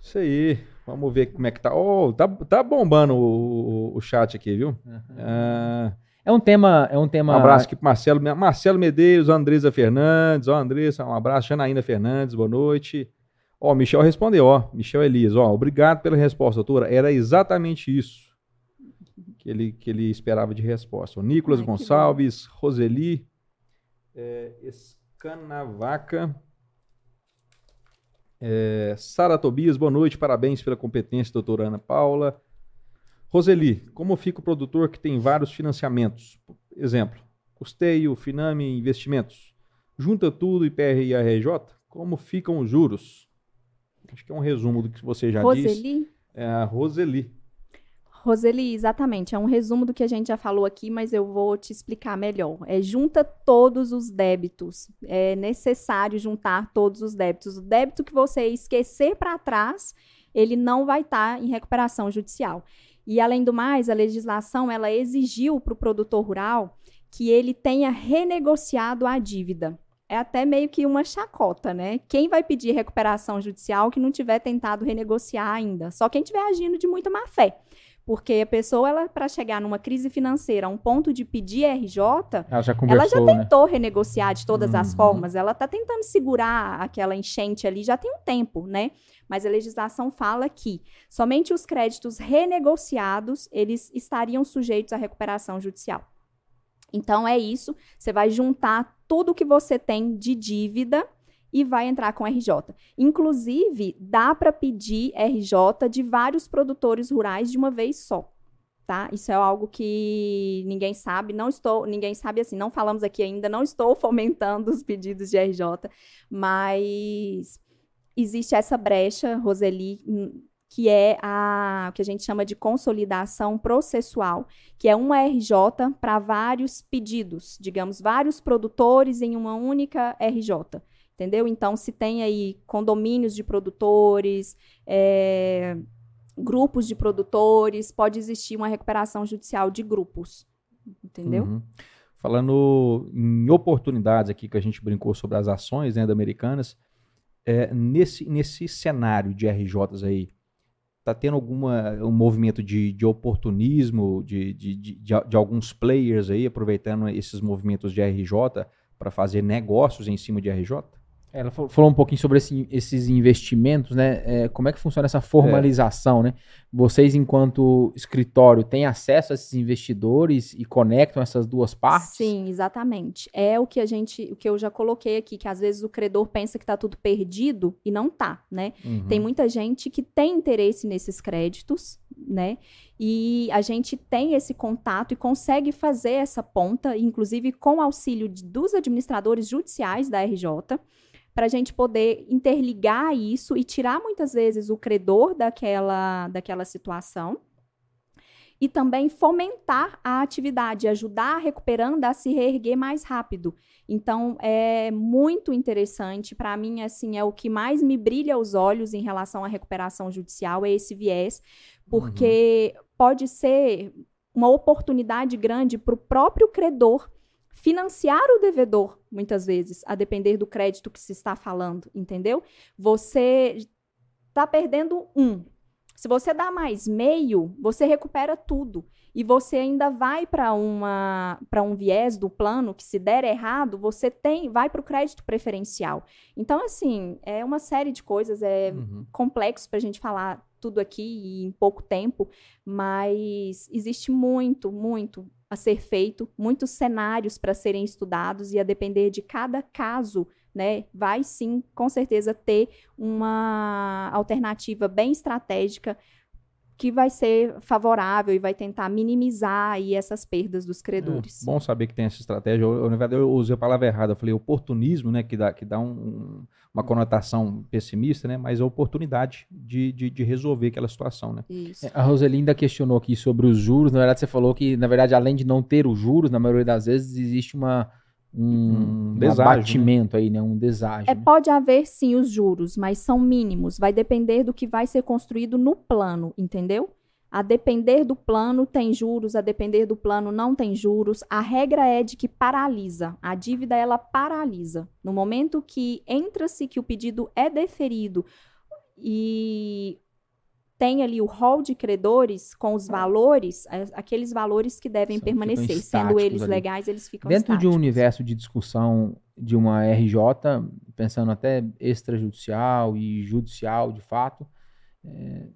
Isso aí. Vamos ver como é que tá. Oh, tá, tá bombando o, o, o chat aqui, viu? Uhum. Uh, é um tema. É um tema. Um abraço aqui pro Marcelo, Marcelo Medeiros, Andresa Fernandes, ó, Andressa, um abraço, Janaína Fernandes, boa noite. Ó, Michel respondeu, ó, Michel Elias, ó, obrigado pela resposta, doutora. Era exatamente isso que ele, que ele esperava de resposta. O Nicolas Ai, Gonçalves, Roseli, é, Escanavaca. É, Sara Tobias, boa noite, parabéns pela competência, doutora Ana Paula. Roseli, como fica o produtor que tem vários financiamentos? Exemplo, custeio, Finame, investimentos. Junta tudo, IPR e ARJ, como ficam os juros? Acho que é um resumo do que você já Roseli? disse. É a Roseli. Roseli, exatamente. É um resumo do que a gente já falou aqui, mas eu vou te explicar melhor. É junta todos os débitos. É necessário juntar todos os débitos. O débito que você esquecer para trás, ele não vai estar tá em recuperação judicial. E além do mais, a legislação ela exigiu para o produtor rural que ele tenha renegociado a dívida. É até meio que uma chacota, né? Quem vai pedir recuperação judicial que não tiver tentado renegociar ainda? Só quem estiver agindo de muita má fé. Porque a pessoa, ela para chegar numa crise financeira, a um ponto de pedir RJ, ela já, ela já né? tentou né? renegociar de todas uhum. as formas. Ela está tentando segurar aquela enchente ali já tem um tempo, né? Mas a legislação fala que somente os créditos renegociados, eles estariam sujeitos à recuperação judicial. Então é isso, você vai juntar tudo que você tem de dívida e vai entrar com RJ. Inclusive, dá para pedir RJ de vários produtores rurais de uma vez só. Tá? Isso é algo que ninguém sabe, não estou, ninguém sabe assim, não falamos aqui ainda, não estou fomentando os pedidos de RJ, mas existe essa brecha, Roseli, que é a que a gente chama de consolidação processual, que é uma RJ para vários pedidos, digamos, vários produtores em uma única RJ entendeu? Então, se tem aí condomínios de produtores, é, grupos de produtores, pode existir uma recuperação judicial de grupos, entendeu? Uhum. Falando em oportunidades aqui que a gente brincou sobre as ações né, Americanas, é, nesse, nesse cenário de RJs aí, tá tendo alguma um movimento de, de oportunismo de, de, de, de, alguns players aí aproveitando esses movimentos de RJ para fazer negócios em cima de RJ? Ela falou um pouquinho sobre esse, esses investimentos, né? É, como é que funciona essa formalização, é. né? Vocês, enquanto escritório, têm acesso a esses investidores e conectam essas duas partes? Sim, exatamente. É o que a gente, o que eu já coloquei aqui, que às vezes o credor pensa que está tudo perdido e não tá, né? Uhum. Tem muita gente que tem interesse nesses créditos, né? E a gente tem esse contato e consegue fazer essa ponta, inclusive com auxílio de, dos administradores judiciais da RJ para a gente poder interligar isso e tirar muitas vezes o credor daquela, daquela situação e também fomentar a atividade, ajudar a recuperando a se reerguer mais rápido. Então, é muito interessante. Para mim, assim, é o que mais me brilha os olhos em relação à recuperação judicial, é esse viés, porque uhum. pode ser uma oportunidade grande para o próprio credor financiar o devedor, muitas vezes, a depender do crédito que se está falando, entendeu? Você está perdendo um. Se você dá mais meio, você recupera tudo. E você ainda vai para uma para um viés do plano que se der errado, você tem vai para o crédito preferencial. Então assim, é uma série de coisas, é uhum. complexo para a gente falar tudo aqui em pouco tempo, mas existe muito, muito a ser feito, muitos cenários para serem estudados e a depender de cada caso, né, vai sim, com certeza, ter uma alternativa bem estratégica que vai ser favorável e vai tentar minimizar aí essas perdas dos credores. É, bom saber que tem essa estratégia. Eu, na verdade, eu usei a palavra errada. Eu falei oportunismo, né, que dá, que dá um, uma conotação pessimista, né, mas a oportunidade de, de, de resolver aquela situação, né. Isso. É, a Roselinda questionou aqui sobre os juros. Na verdade, você falou que, na verdade, além de não ter os juros, na maioria das vezes existe uma um, um deságio, abatimento né? aí, né? Um deságio. É, pode haver sim os juros, mas são mínimos. Vai depender do que vai ser construído no plano, entendeu? A depender do plano tem juros, a depender do plano não tem juros. A regra é de que paralisa. A dívida ela paralisa. No momento que entra-se que o pedido é deferido e tem ali o rol de credores com os valores, aqueles valores que devem São, permanecer, sendo eles ali. legais, eles ficam Dentro estáticos. de um universo de discussão de uma RJ, pensando até extrajudicial e judicial de fato, é,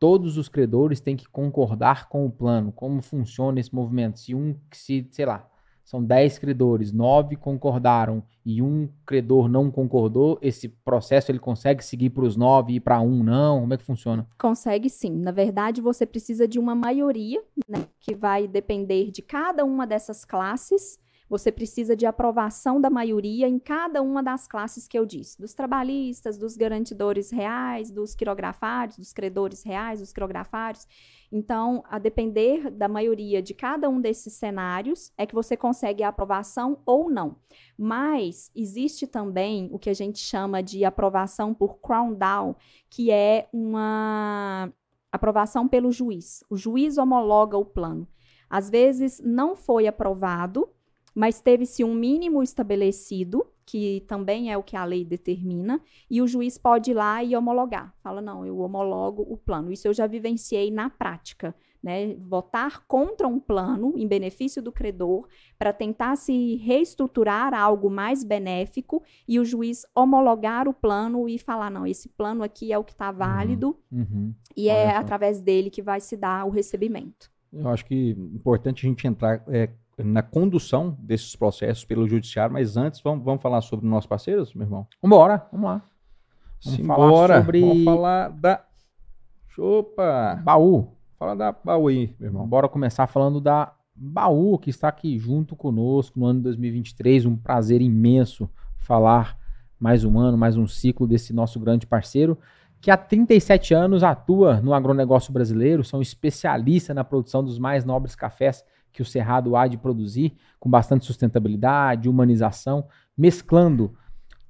todos os credores têm que concordar com o plano, como funciona esse movimento. Se um, se, sei lá, são 10 credores, 9 concordaram e um credor não concordou, esse processo ele consegue seguir para os 9 e para um não? Como é que funciona? Consegue sim. Na verdade, você precisa de uma maioria, né, que vai depender de cada uma dessas classes você precisa de aprovação da maioria em cada uma das classes que eu disse: dos trabalhistas, dos garantidores reais, dos quirografários, dos credores reais, dos quirografários. Então, a depender da maioria de cada um desses cenários, é que você consegue a aprovação ou não. Mas existe também o que a gente chama de aprovação por crown down, que é uma aprovação pelo juiz. O juiz homologa o plano. Às vezes não foi aprovado, mas teve-se um mínimo estabelecido, que também é o que a lei determina, e o juiz pode ir lá e homologar. Fala, não, eu homologo o plano. Isso eu já vivenciei na prática. Né, votar contra um plano em benefício do credor para tentar se reestruturar algo mais benéfico e o juiz homologar o plano e falar não esse plano aqui é o que está válido uhum, uhum. e é através dele que vai se dar o recebimento. Eu acho que é importante a gente entrar é, na condução desses processos pelo judiciário, mas antes vamos, vamos falar sobre nossos parceiros, meu irmão? Vambora, vamos lá. Vamos Simbora. falar sobre... Vamos falar da... Opa! Baú. Fala da Baú aí, meu irmão. Bora começar falando da Baú, que está aqui junto conosco no ano de 2023. Um prazer imenso falar mais um ano, mais um ciclo desse nosso grande parceiro, que há 37 anos atua no agronegócio brasileiro, são especialistas na produção dos mais nobres cafés que o Cerrado há de produzir, com bastante sustentabilidade, humanização, mesclando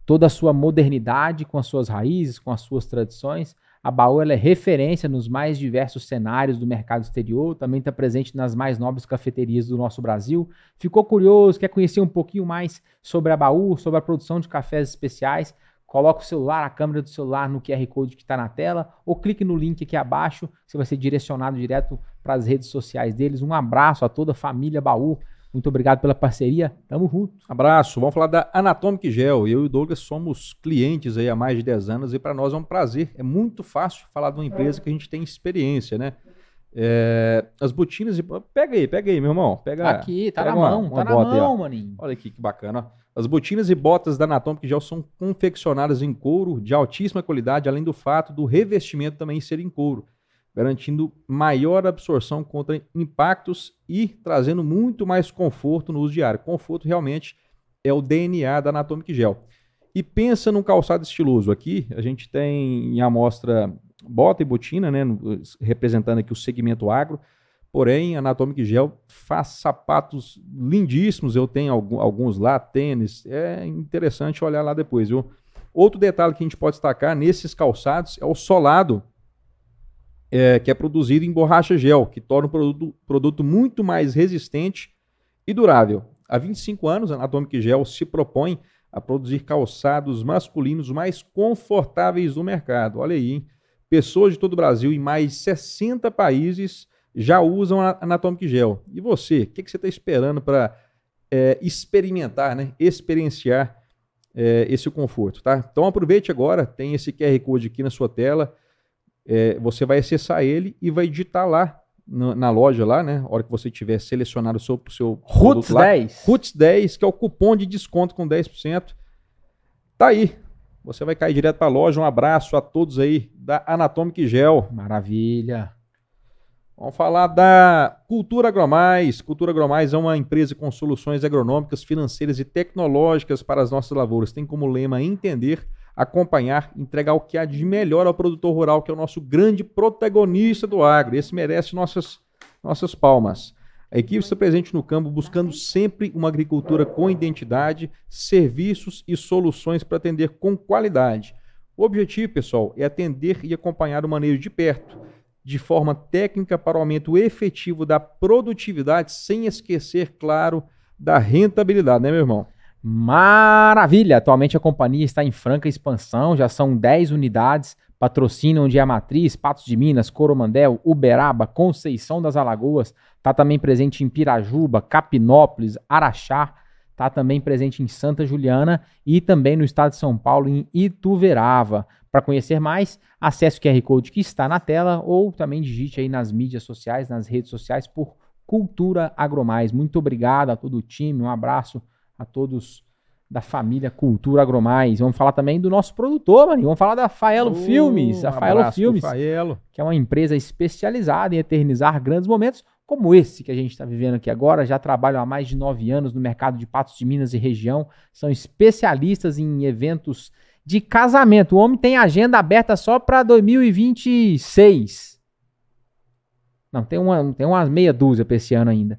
toda a sua modernidade com as suas raízes, com as suas tradições. A Baú é referência nos mais diversos cenários do mercado exterior, também está presente nas mais nobres cafeterias do nosso Brasil. Ficou curioso, quer conhecer um pouquinho mais sobre a Baú, sobre a produção de cafés especiais? Coloca o celular, a câmera do celular no QR Code que está na tela, ou clique no link aqui abaixo, você vai ser direcionado direto para as redes sociais deles. Um abraço a toda a família Baú, Muito obrigado pela parceria. Tamo junto. Abraço. Vamos falar da Anatomic Gel. Eu e o Douglas somos clientes aí há mais de 10 anos e para nós é um prazer. É muito fácil falar de uma empresa que a gente tem experiência, né? É, as botinas e. Pega aí, pega aí, meu irmão. Pega, Aqui, tá pega na uma- mão, uma tá na bota aí, mão, maninho. Olha aqui que bacana. ó. As botinas e botas da Anatomic Gel são confeccionadas em couro de altíssima qualidade, além do fato do revestimento também ser em couro, garantindo maior absorção contra impactos e trazendo muito mais conforto no uso diário. Conforto realmente é o DNA da Anatomic Gel. E pensa num calçado estiloso. Aqui a gente tem em amostra bota e botina, né, representando aqui o segmento agro. Porém, Anatomic Gel faz sapatos lindíssimos. Eu tenho alguns lá, tênis. É interessante olhar lá depois, viu? Outro detalhe que a gente pode destacar nesses calçados é o solado, é, que é produzido em borracha gel, que torna o produto, produto muito mais resistente e durável. Há 25 anos, a Anatomic Gel se propõe a produzir calçados masculinos mais confortáveis do mercado. Olha aí, hein? Pessoas de todo o Brasil em mais de 60 países já usam Anatomic Gel. E você, o que, que você está esperando para experimentar, né? experienciar é, esse conforto? Tá? Então aproveite agora, tem esse QR Code aqui na sua tela. É, você vai acessar ele e vai digitar lá na, na loja lá, né? A hora que você tiver selecionado o seu, o seu Roots produto lá, 10. Roots 10, que é o cupom de desconto com 10%. Tá aí. Você vai cair direto para a loja. Um abraço a todos aí da Anatomic Gel. Maravilha. Vamos falar da Cultura Agromais. Cultura Agromais é uma empresa com soluções agronômicas, financeiras e tecnológicas para as nossas lavouras. Tem como lema entender, acompanhar, entregar o que há de melhor ao produtor rural, que é o nosso grande protagonista do agro. Esse merece nossas, nossas palmas. A equipe está presente no campo buscando sempre uma agricultura com identidade, serviços e soluções para atender com qualidade. O objetivo, pessoal, é atender e acompanhar o manejo de perto, de forma técnica para o aumento efetivo da produtividade, sem esquecer, claro, da rentabilidade, né, meu irmão? Maravilha! Atualmente a companhia está em franca expansão, já são 10 unidades, patrocínio onde é a matriz, Patos de Minas, Coromandel, Uberaba, Conceição das Alagoas, está também presente em Pirajuba, Capinópolis, Araxá, está também presente em Santa Juliana e também no estado de São Paulo, em Ituverava. Para conhecer mais, acesse o QR Code que está na tela ou também digite aí nas mídias sociais, nas redes sociais por Cultura Agromais. Muito obrigado a todo o time, um abraço a todos da família Cultura Agromais. Vamos falar também do nosso produtor, mano. Vamos falar da Faelo Filmes. A Um Faelo Filmes, Faelo. que é uma empresa especializada em eternizar grandes momentos, como esse que a gente está vivendo aqui agora. Já trabalham há mais de nove anos no mercado de Patos de Minas e região. São especialistas em eventos de casamento. O homem tem agenda aberta só para 2026. Não, tem uma, tem umas meia dúzia para esse ano ainda.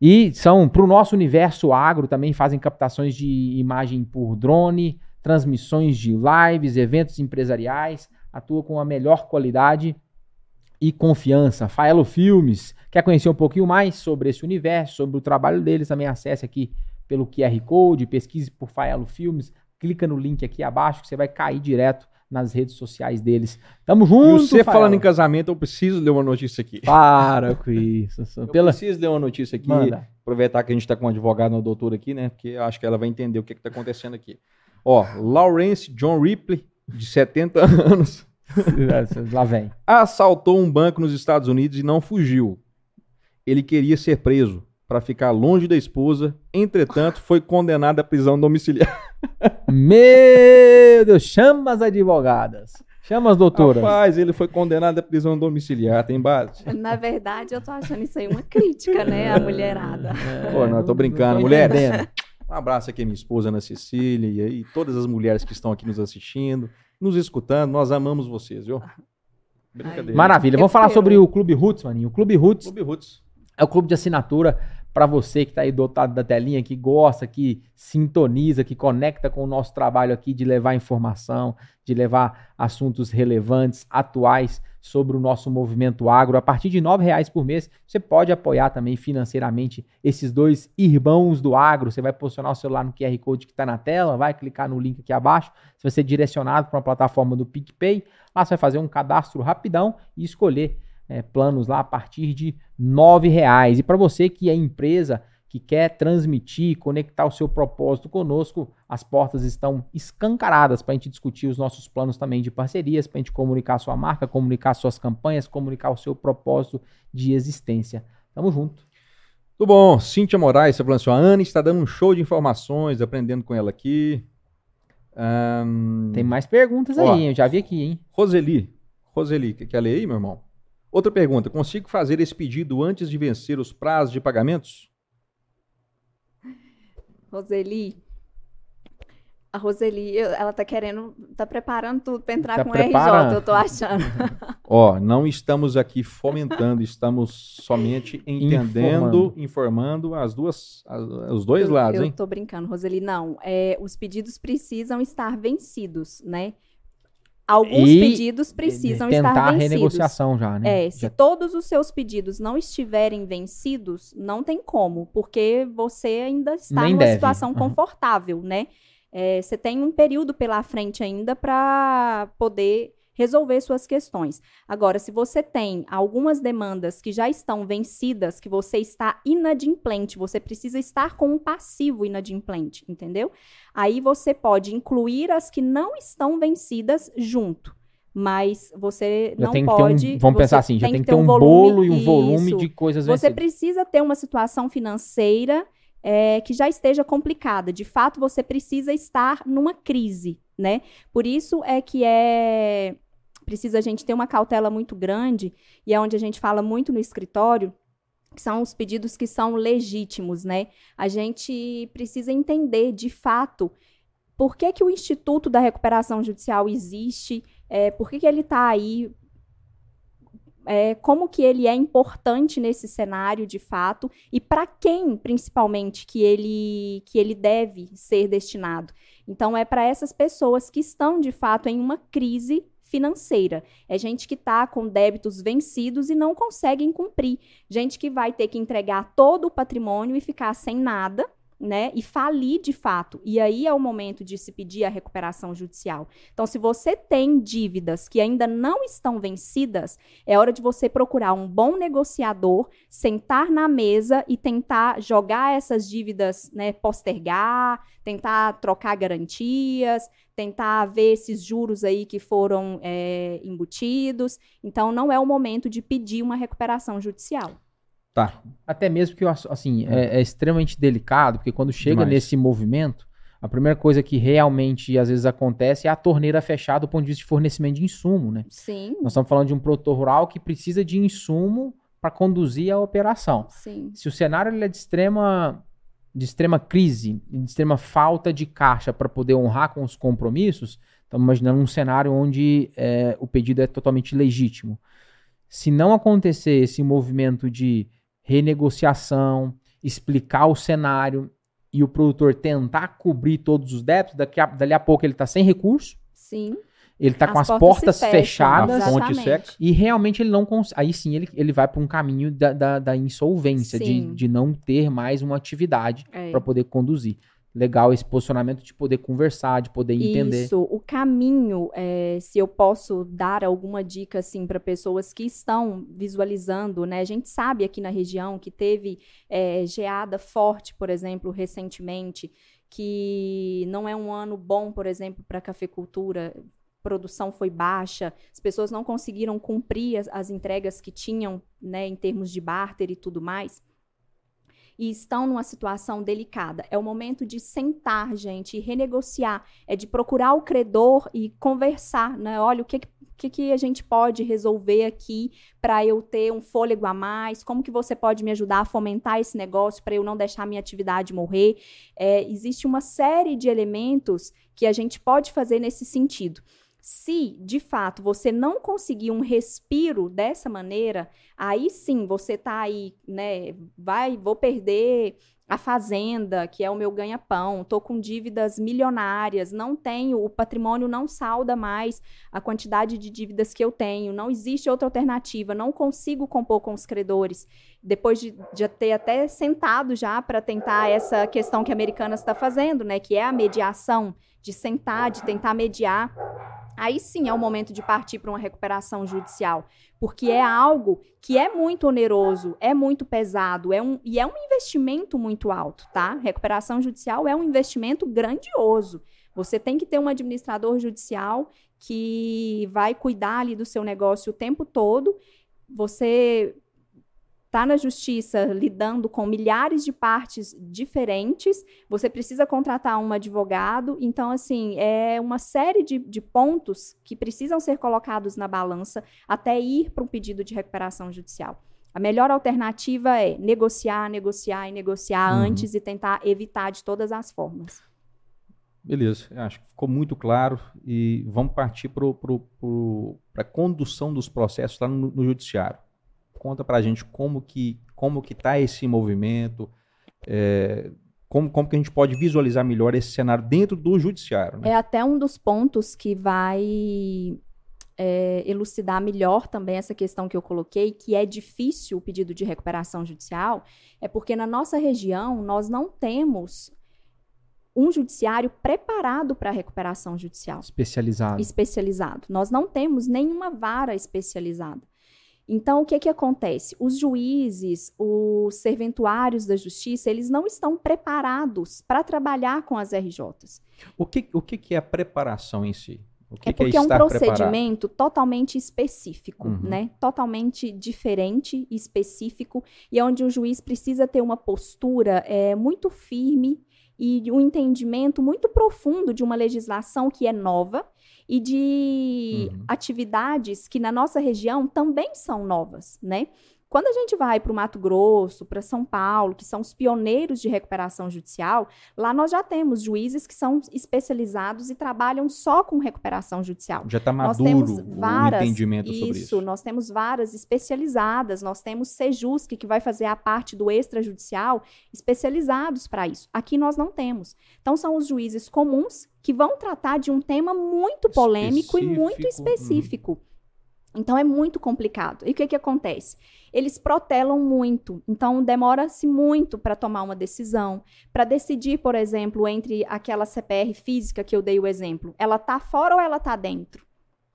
E são para o nosso universo agro também fazem captações de imagem por drone, transmissões de lives, eventos empresariais, atua com a melhor qualidade e confiança. Faelo Filmes, quer conhecer um pouquinho mais sobre esse universo, sobre o trabalho deles, também acesse aqui pelo QR Code, pesquise por Faelo Filmes, clica no link aqui abaixo que você vai cair direto nas redes sociais deles. Tamo E junto, você Faelo. falando em casamento, eu preciso ler uma notícia aqui. Para com isso. Eu Pela... preciso ler uma notícia aqui. Manda. Aproveitar que a gente está com um advogado, uma doutora aqui, né? Porque eu acho que ela vai entender o que está acontecendo aqui. Ó, Lawrence John Ripley, de 70 anos, Lá vem. assaltou um banco nos Estados Unidos e não fugiu. Ele queria ser preso para ficar longe da esposa, entretanto, foi condenado à prisão domiciliar. Meu Deus, chama as advogadas. Chama as doutoras. Rapaz, ele foi condenado à prisão domiciliar, tem base? Na verdade, eu tô achando isso aí uma crítica, né, à mulherada. Pô, não, eu tô brincando. tô Mulheres, entendendo. um abraço aqui à minha esposa Ana Cecília e aí todas as mulheres que estão aqui nos assistindo, nos escutando. Nós amamos vocês, viu? Brincadeira. Maravilha. Vamos falar sobre o Clube Roots, maninho. O Clube Roots Clube Roots. é o clube de assinatura para você que está aí do outro lado da telinha, que gosta, que sintoniza, que conecta com o nosso trabalho aqui de levar informação, de levar assuntos relevantes, atuais sobre o nosso movimento agro. A partir de R$ reais por mês, você pode apoiar também financeiramente esses dois irmãos do agro. Você vai posicionar o celular no QR Code que está na tela, vai clicar no link aqui abaixo, você vai ser direcionado para uma plataforma do PicPay. Lá você vai fazer um cadastro rapidão e escolher é, planos lá a partir de R$ 9,00. E para você que é empresa que quer transmitir, conectar o seu propósito conosco, as portas estão escancaradas para a gente discutir os nossos planos também de parcerias, para a gente comunicar a sua marca, comunicar suas campanhas, comunicar o seu propósito de existência. Tamo junto. Tudo bom. Cíntia Moraes, você falando assim, a Ana está dando um show de informações, aprendendo com ela aqui. Um... Tem mais perguntas Ó, aí, eu já vi aqui, hein? Roseli. Roseli, quer ler aí, meu irmão? Outra pergunta. Consigo fazer esse pedido antes de vencer os prazos de pagamentos? Roseli. A Roseli, eu- ela tá querendo, tá preparando tudo para entrar Tá com preparando. RJ, eu tô achando. Ó, não estamos aqui fomentando, estamos somente entendendo, Informando. informando, as duas, as- os dois eu, lados, eu hein? tô brincando, Roseli. Não, é, os pedidos precisam estar vencidos, né? Alguns E pedidos precisam Tentar estar vencidos. renegociação já, né? É, se Já- todos os seus pedidos não estiverem vencidos, não tem como, porque você ainda está Nem numa deve. situação Uhum. confortável, né? É, você tem um período pela frente ainda para poder resolver suas questões. Agora, se você tem algumas demandas que já estão vencidas, que você está inadimplente, você precisa estar com um passivo inadimplente, entendeu? Aí você pode incluir as que não estão vencidas junto. Mas você Já não pode. um, vamos pensar assim, já tem que ter um, volume- bolo e um volume isso. de coisas Você vencidas. precisa ter uma situação financeira é, que já esteja complicada. De fato, você precisa estar numa crise, né? Por isso é que é precisa a gente ter uma cautela muito grande e é onde a gente fala muito no escritório que são os pedidos que são legítimos, né? A gente precisa entender de fato por que, que o Instituto da Recuperação Judicial existe, é, por que, que ele está aí, é, como que ele é importante nesse cenário de fato e para quem principalmente que ele que ele deve ser destinado. Então é para essas pessoas que estão de fato em uma crise financeira. É gente que está com débitos vencidos e não conseguem cumprir. Gente que vai ter que entregar todo o patrimônio e ficar sem nada, né? E falir de fato. E aí é o momento de se pedir a recuperação judicial. Então, se você tem dívidas que ainda não estão vencidas, é hora de você procurar um bom negociador, sentar na mesa e tentar jogar essas dívidas, né? Postergar, tentar trocar garantias, tentar ver esses juros aí que foram é, embutidos. Então, não é o momento de pedir uma recuperação judicial. Tá. Até mesmo que, assim, é, é extremamente delicado, porque quando chega Demais. nesse movimento, a primeira coisa que realmente às vezes acontece é a torneira fechada do ponto de vista de fornecimento de insumo, né? Sim, Nós estamos falando de um produtor rural que precisa de insumo para conduzir a operação. sim. Se o cenário ele é de extrema de extrema crise, de extrema falta de caixa para poder honrar com os compromissos, estamos imaginando um cenário onde é, o pedido é totalmente legítimo. Se não acontecer esse movimento de renegociação, explicar o cenário e o produtor tentar cobrir todos os débitos, daqui a, dali a pouco ele está sem recurso, Sim. ele está com As as portas portas, fechadas A fonte Exatamente. seca. e realmente ele não consegue. Aí sim ele, ele vai para um caminho da, da, da insolvência, de, Sim. de não ter mais uma atividade É. para poder conduzir. Legal esse posicionamento de poder conversar, de poder entender. Isso, o caminho, é, se eu posso dar alguma dica assim para pessoas que estão visualizando, né? A gente sabe aqui na região que teve é, geada forte, por exemplo, recentemente, que não é um ano bom, por exemplo, para cafeicultura. Produção foi baixa, as pessoas não conseguiram cumprir as, as entregas que tinham, né, em termos de barter e tudo mais e estão numa situação delicada. É o momento de sentar, gente, e renegociar. É de procurar o credor e conversar, né? Olha, o que, que, que a gente pode resolver aqui para eu ter um fôlego a mais? Como que você pode me ajudar a fomentar esse negócio para eu não deixar minha atividade morrer? É, existe uma série de elementos que a gente pode fazer nesse sentido. Se, de fato, você não conseguir um respiro dessa maneira, aí sim você tá aí, né? Vai, vou perder a fazenda, que é o meu ganha-pão, tô com dívidas milionárias, não tenho, o patrimônio não salda mais a quantidade de dívidas que eu tenho, não existe outra alternativa, não consigo compor com os credores. Depois de, de ter até sentado já para tentar essa questão que a Americanas está fazendo, né? Que é a mediação, de sentar, de tentar mediar aí sim é o momento de partir para uma recuperação judicial, porque é algo que é muito oneroso, é muito pesado, é um, e é um investimento muito alto, tá? Recuperação judicial é um investimento grandioso. Você tem que ter um administrador judicial que vai cuidar ali do seu negócio o tempo todo. Você está na justiça lidando com milhares de partes diferentes, você precisa contratar um advogado. Então, assim, é uma série de, de pontos que precisam ser colocados na balança até ir para um pedido de recuperação judicial. A melhor alternativa é negociar, negociar e negociar uhum. antes e tentar evitar de todas as formas. Beleza, acho que ficou muito claro e vamos partir para a condução dos processos lá no, no judiciário. Conta para a gente como que como que está esse movimento, é, como, como que a gente pode visualizar melhor esse cenário dentro do judiciário. Né? É até um dos pontos que vai é, elucidar melhor também essa questão que eu coloquei, que é difícil o pedido de recuperação judicial, é porque na nossa região nós não temos um judiciário preparado para a recuperação judicial. Especializado. Especializado. Nós não temos nenhuma vara especializada. Então, o que, que acontece? Os juízes, os serventuários da justiça, eles não estão preparados para trabalhar com as RJs. O que, o que, que é a preparação em si? O que é porque que é, é um procedimento preparado? totalmente específico, uhum. né? Totalmente diferente, específico, e é onde o juiz precisa ter uma postura é, muito firme e um entendimento muito profundo de uma legislação que é nova e de uhum. atividades que na nossa região também são novas, né? Quando a gente vai para o Mato Grosso, para São Paulo, que são os pioneiros de recuperação judicial, lá nós já temos juízes que são especializados e trabalham só com recuperação judicial. Já está maduro varas, o entendimento isso, sobre isso. Nós temos varas especializadas, nós temos Sejusc, que vai fazer a parte do extrajudicial, especializados para isso. Aqui nós não temos. Então, são os juízes comuns que vão tratar de um tema muito polêmico específico, e muito uhum. específico. Uhum. Então é muito complicado. E o que, que acontece? Eles protelam muito, então demora-se muito para tomar uma decisão, para decidir, por exemplo, entre aquela CPR física que eu dei o exemplo, ela está fora ou ela está dentro?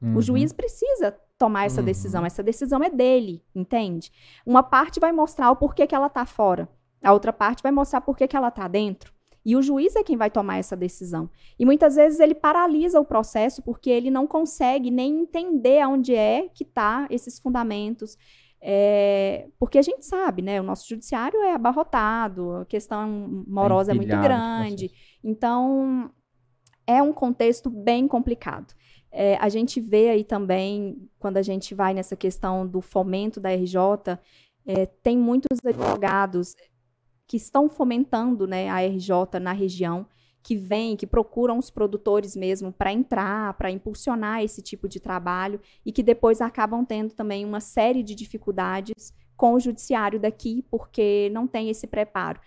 Uhum. O juiz precisa tomar essa uhum. decisão, essa decisão é dele, entende? Uma parte vai mostrar o porquê que ela está fora, a outra parte vai mostrar por que ela está dentro. E o juiz é quem vai tomar essa decisão. E muitas vezes ele paralisa o processo porque ele não consegue nem entender aonde é que está esses fundamentos. É, porque a gente sabe, né? O nosso judiciário é abarrotado, a questão morosa é, é muito grande. Então, é um contexto bem complicado. É, a gente vê aí também, quando a gente vai nessa questão do fomento da RJ, é, tem muitos advogados que estão fomentando né, a RJ na região, que vêm, que procuram os produtores mesmo para entrar, para impulsionar esse tipo de trabalho e que depois acabam tendo também uma série de dificuldades com o judiciário daqui, porque não tem esse preparo.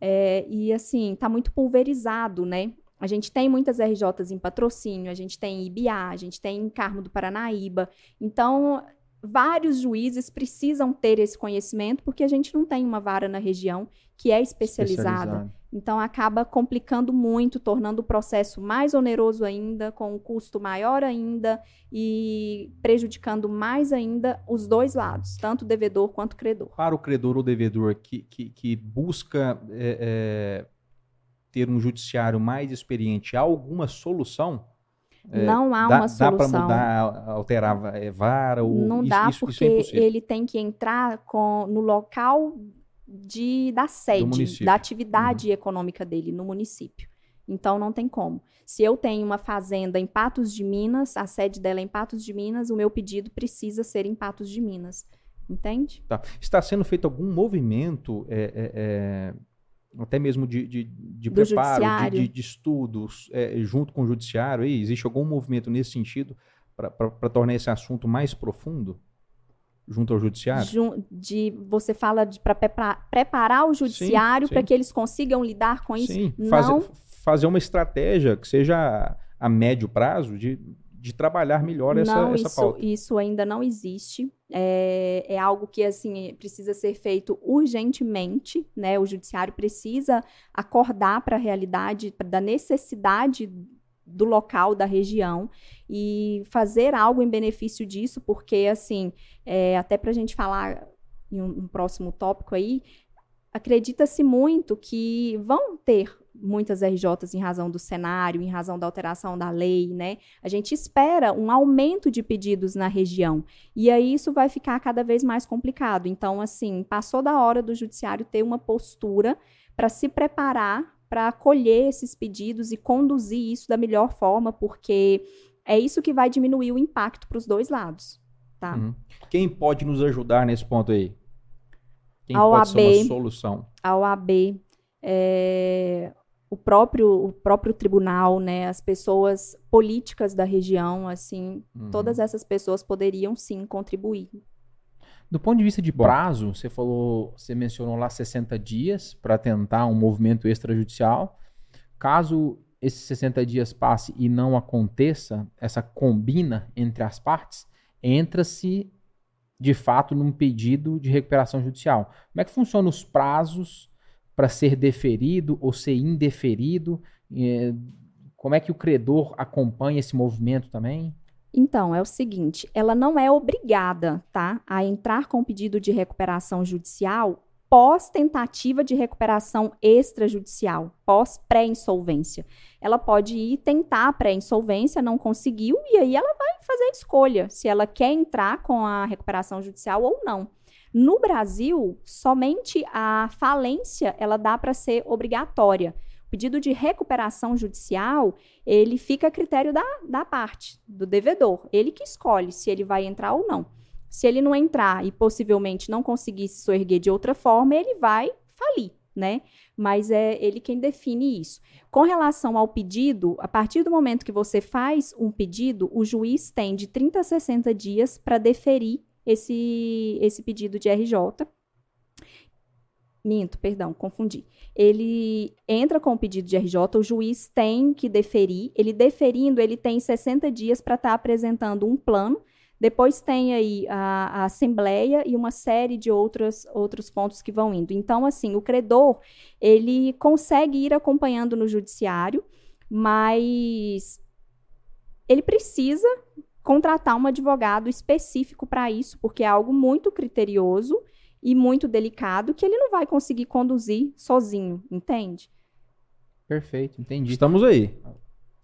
É, e assim, está muito pulverizado, né? A gente tem muitas RJs em patrocínio, a gente tem IBA, a gente tem em Carmo do Paranaíba. Então, vários juízes precisam ter esse conhecimento, porque a gente não tem uma vara na região que é especializada. Então, acaba complicando muito, tornando o processo mais oneroso ainda, com um custo maior ainda e prejudicando mais ainda os dois lados, tanto o devedor quanto o credor. Para o credor ou devedor que, que, que busca é, é, ter um judiciário mais experiente, há alguma solução? É, não há dá, uma solução. Dá para mudar, alterar é, vara? Ou não isso, dá, porque isso é ele tem que entrar com, no local de, da sede, da atividade uhum. econômica dele no município. Então não tem como. Se eu tenho uma fazenda em Patos de Minas, a sede dela é em Patos de Minas, o meu pedido precisa ser em Patos de Minas. Entende? Tá. Está sendo feito algum movimento é, é, é até mesmo de, de, de preparo, de, de, estudos, é, junto com o judiciário? Aí, existe algum movimento nesse sentido para tornar esse assunto mais profundo? Junto ao judiciário? De, você fala para preparar o judiciário para que eles consigam lidar com isso? Sim, Não... fazer, fazer uma estratégia que seja a médio prazo de, de trabalhar melhor essa, não, essa isso, pauta. Isso ainda não existe. É, é, algo que assim precisa ser feito urgentemente, né? O judiciário precisa acordar para a realidade da necessidade do local, da região, e fazer algo em benefício disso, porque, assim, é, até para a gente falar em um, um próximo tópico aí, acredita-se muito que vão ter muitas RJs em razão do cenário, em razão da alteração da lei, né? A gente espera um aumento de pedidos na região. E aí isso vai ficar cada vez mais complicado. Então, assim, passou da hora do judiciário ter uma postura para se preparar para acolher esses pedidos e conduzir isso da melhor forma, porque é isso que vai diminuir o impacto para os dois lados. Tá? Uhum. Quem pode nos ajudar nesse ponto aí? Quem a pode OAB, ser uma solução? A OAB, é, o, próprio, o próprio tribunal, né, as pessoas políticas da região, assim, uhum. todas essas pessoas poderiam sim contribuir. Do ponto de vista de prazo, você falou, você mencionou lá 60 dias para tentar um movimento extrajudicial. Caso esses 60 dias passe e não aconteça essa combina entre as partes, entra-se de fato num pedido de recuperação judicial. Como é que funcionam os prazos para ser deferido ou ser indeferido? É, como é que o credor acompanha esse movimento também? Então, é o seguinte, ela não é obrigada, tá, a entrar com pedido de recuperação judicial pós tentativa de recuperação extrajudicial, pós pré-insolvência. Ela pode ir tentar pré-insolvência, não conseguiu, e aí ela vai fazer a escolha se ela quer entrar com a recuperação judicial ou não. No Brasil, somente a falência ela dá para ser obrigatória. O pedido de recuperação judicial, ele fica a critério da, da parte, do devedor. Ele que escolhe se ele vai entrar ou não. Se ele não entrar e possivelmente não conseguir se soerguer de outra forma, ele vai falir, né? Mas é ele quem define isso. Com relação ao pedido, a partir do momento que você faz um pedido, o juiz tem de 30 a 60 dias para deferir esse, esse pedido de RJ. Minto, perdão, confundi. Ele entra com o pedido de RJ, o juiz tem que deferir. Ele deferindo, ele tem 60 dias para estar tá apresentando um plano depois tem aí a, a, Assembleia e uma série de outros, outros pontos que vão indo. Então, assim, o credor, ele consegue ir acompanhando no judiciário, mas ele precisa contratar um advogado específico para isso, porque é algo muito criterioso e muito delicado que ele não vai conseguir conduzir sozinho, entende? Perfeito, entendi. Estamos aí.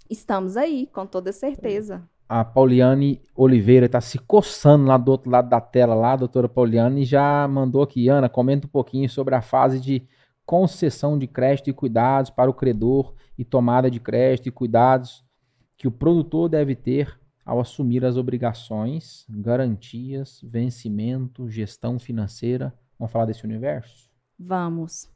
Estamos aí, com toda certeza a Pauliane Oliveira está se coçando lá do outro lado da tela, lá, a doutora Pauliane, já mandou aqui, Ana, comenta um pouquinho sobre a fase de concessão de crédito e cuidados para o credor e tomada de crédito e cuidados que o produtor deve ter ao assumir as obrigações, garantias, vencimento, gestão financeira. Vamos falar desse universo? Vamos.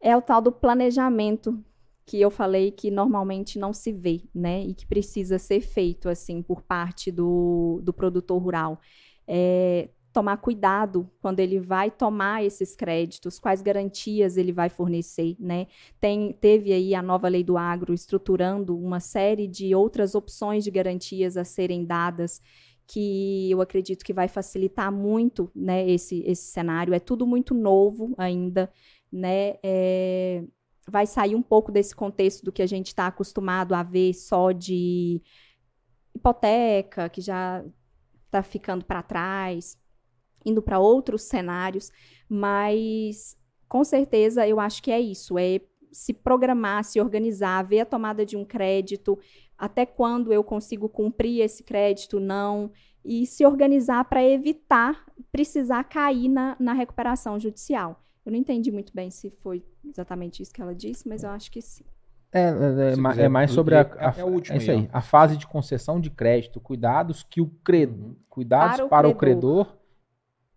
É o tal do planejamento que eu falei que normalmente não se vê, né? E que precisa ser feito, assim, por parte do, do produtor rural. É, tomar cuidado quando ele vai tomar esses créditos, quais garantias ele vai fornecer, né? Tem, teve aí a nova lei do agro estruturando uma série de outras opções de garantias a serem dadas que eu acredito que vai facilitar muito, né, esse, esse cenário. É tudo muito novo ainda, né? É, vai sair um pouco desse contexto do que a gente está acostumado a ver só de hipoteca, que já está ficando para trás, indo para outros cenários, mas com certeza eu acho que é isso, é se programar, se organizar, ver a tomada de um crédito, até quando eu consigo cumprir esse crédito, não, e se organizar para evitar precisar cair na, na recuperação judicial. Eu não entendi muito bem se foi exatamente isso que ela disse, mas eu acho que sim. É, é, é, é mais sobre a, a, é, é, é isso aí, a fase de concessão de crédito, cuidados que o credor, uhum. cuidados para o, para credor. o credor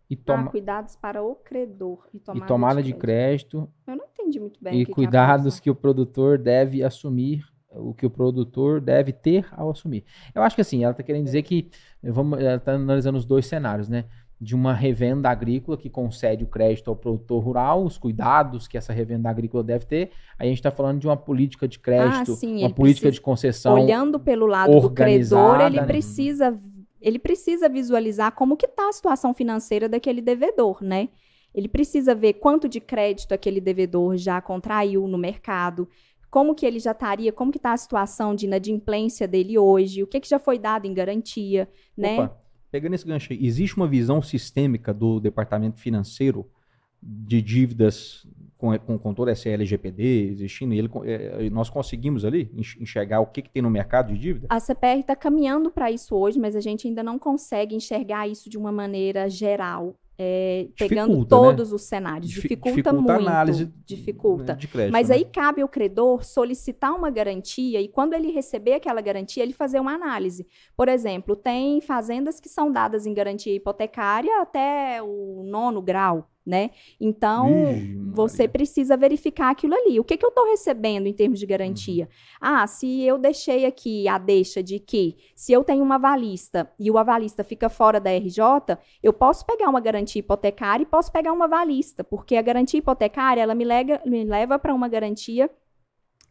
e toma, ah, cuidados para o credor e tomada, e tomada de, crédito. de, crédito. Eu não entendi muito bem. E que cuidados que, que o produtor deve assumir, o que o produtor deve ter ao assumir. Eu acho que assim, ela está querendo dizer que vamos, ela está analisando os dois cenários, né? de uma revenda agrícola que concede o crédito ao produtor rural, os cuidados que essa revenda agrícola deve ter. Aí a gente está falando de uma política de crédito, ah, sim, uma política precisa, de concessão. Olhando pelo lado do credor, ele precisa, ele precisa visualizar como que está a situação financeira daquele devedor, né? Ele precisa ver quanto de crédito aquele devedor já contraiu no mercado, como que ele já estaria, como que está a situação de inadimplência dele hoje, o que, que já foi dado em garantia, né? Pegando esse gancho aí, existe uma visão sistêmica do departamento financeiro de dívidas com, com, com toda essa LGPD existindo, e ele, é, nós conseguimos ali enxergar o que, que tem no mercado de dívida? A CPR está caminhando para isso hoje, mas a gente ainda não consegue enxergar isso de uma maneira geral. É, pegando né? todos né? os cenários. Dificulta, dificulta muito. A análise dificulta. De crédito, Mas né? aí cabe ao credor solicitar uma garantia e quando ele receber aquela garantia, ele fazer uma análise. Por exemplo, tem fazendas que são dadas em garantia hipotecária até o nono grau né? Então, você precisa verificar aquilo ali. O que, que eu estou recebendo em termos de garantia? Uhum. Ah, se eu deixei aqui a deixa de que se eu tenho uma avalista e o avalista fica fora da RJ, eu posso pegar uma garantia hipotecária e posso pegar uma avalista, porque a garantia hipotecária, ela me, lega, me leva para uma garantia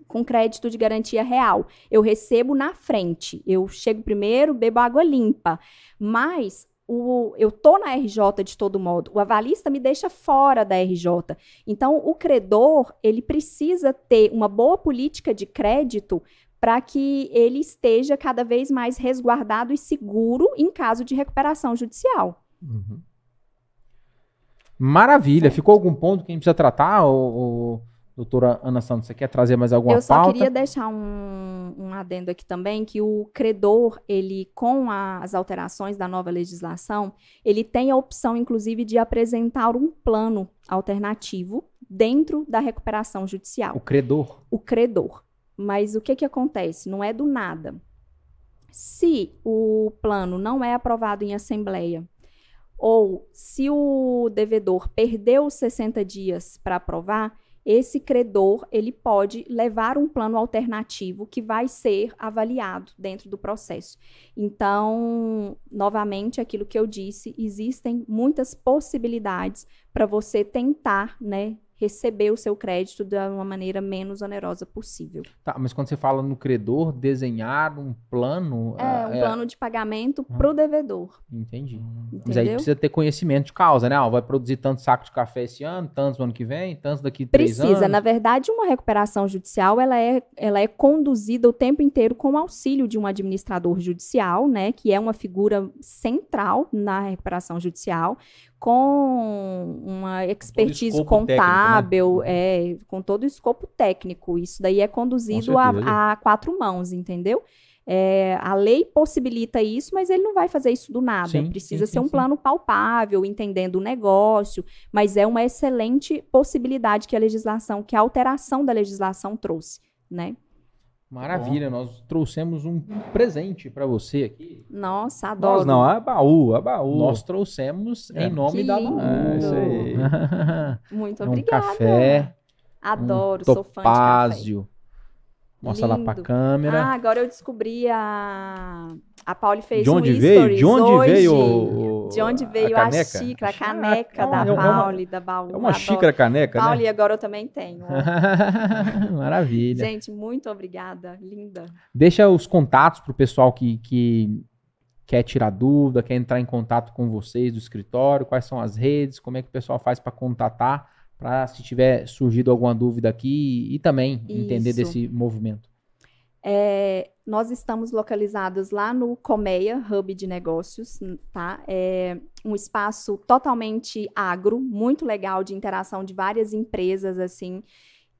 com crédito de garantia real. Eu recebo na frente. Eu chego primeiro, bebo água limpa. Mas o, eu tô na RJ de todo modo. O avalista me deixa fora da RJ. Então, o credor, ele precisa ter uma boa política de crédito para que ele esteja cada vez mais resguardado e seguro em caso de recuperação judicial. Uhum. Maravilha. Ficou algum ponto que a gente precisa tratar? Ou, ou... Doutora Ana Santos, você quer trazer mais alguma Eu só pauta? queria deixar um, um adendo aqui também, que o credor, ele, com a, as alterações da nova legislação, ele tem a opção, inclusive, de apresentar um plano alternativo dentro da recuperação judicial. O credor? O credor. Mas o que, que acontece? Não é do nada. Se o plano não é aprovado em assembleia, ou se o devedor perdeu os 60 dias para aprovar, esse credor ele pode levar um plano alternativo que vai ser avaliado dentro do processo. Então, novamente, aquilo que eu disse, existem muitas possibilidades para você tentar, né, receber o seu crédito de uma maneira menos onerosa possível. Tá, mas quando você fala no credor, desenhar um plano. É, um é... plano de pagamento ah. para o devedor. Entendi. Entendeu? Mas aí precisa ter conhecimento de causa, né? Ah, vai produzir tanto saco de café esse ano, tantos no ano que vem, tantos daqui três precisa. anos. Precisa. Na verdade, uma recuperação judicial ela é, ela é conduzida o tempo inteiro com o auxílio de um administrador judicial, né? Que é uma figura central na recuperação judicial com uma expertise contábil, técnico, né? é, com todo o escopo técnico. Isso daí é conduzido a, a, quatro mãos, entendeu? É, a lei possibilita isso, mas ele não vai fazer isso do nada. Sim, Precisa sim, ser sim, um plano palpável, entendendo o negócio, mas é uma excelente possibilidade que a legislação, que a alteração da legislação trouxe, né? Maravilha, Bom. nós trouxemos um presente para você aqui. Nossa, adoro. Nós não, a baú, a baú. Nós trouxemos é. em nome que da baú. É, isso aí. Muito é um obrigada. café. Adoro, um sou fã de café. Mostra Lindo. lá pra câmera. Ah, agora eu descobri a. A Pauli fez de onde um veio? De onde hoje. veio o... De onde veio a, a xícara, a caneca é, da é Pauli, da baú. É uma xícara caneca, Pauli, né? agora eu também tenho. Maravilha. Gente, muito obrigada. Linda. Deixa os contatos pro pessoal que, que quer tirar dúvida, quer entrar em contato com vocês do escritório, quais são as redes, como é que o pessoal faz para contatar para se tiver surgido alguma dúvida aqui e também Isso. entender desse movimento. É, nós estamos localizados lá no Comeia, Hub de Negócios, tá? É um espaço totalmente agro, muito legal de interação de várias empresas, assim,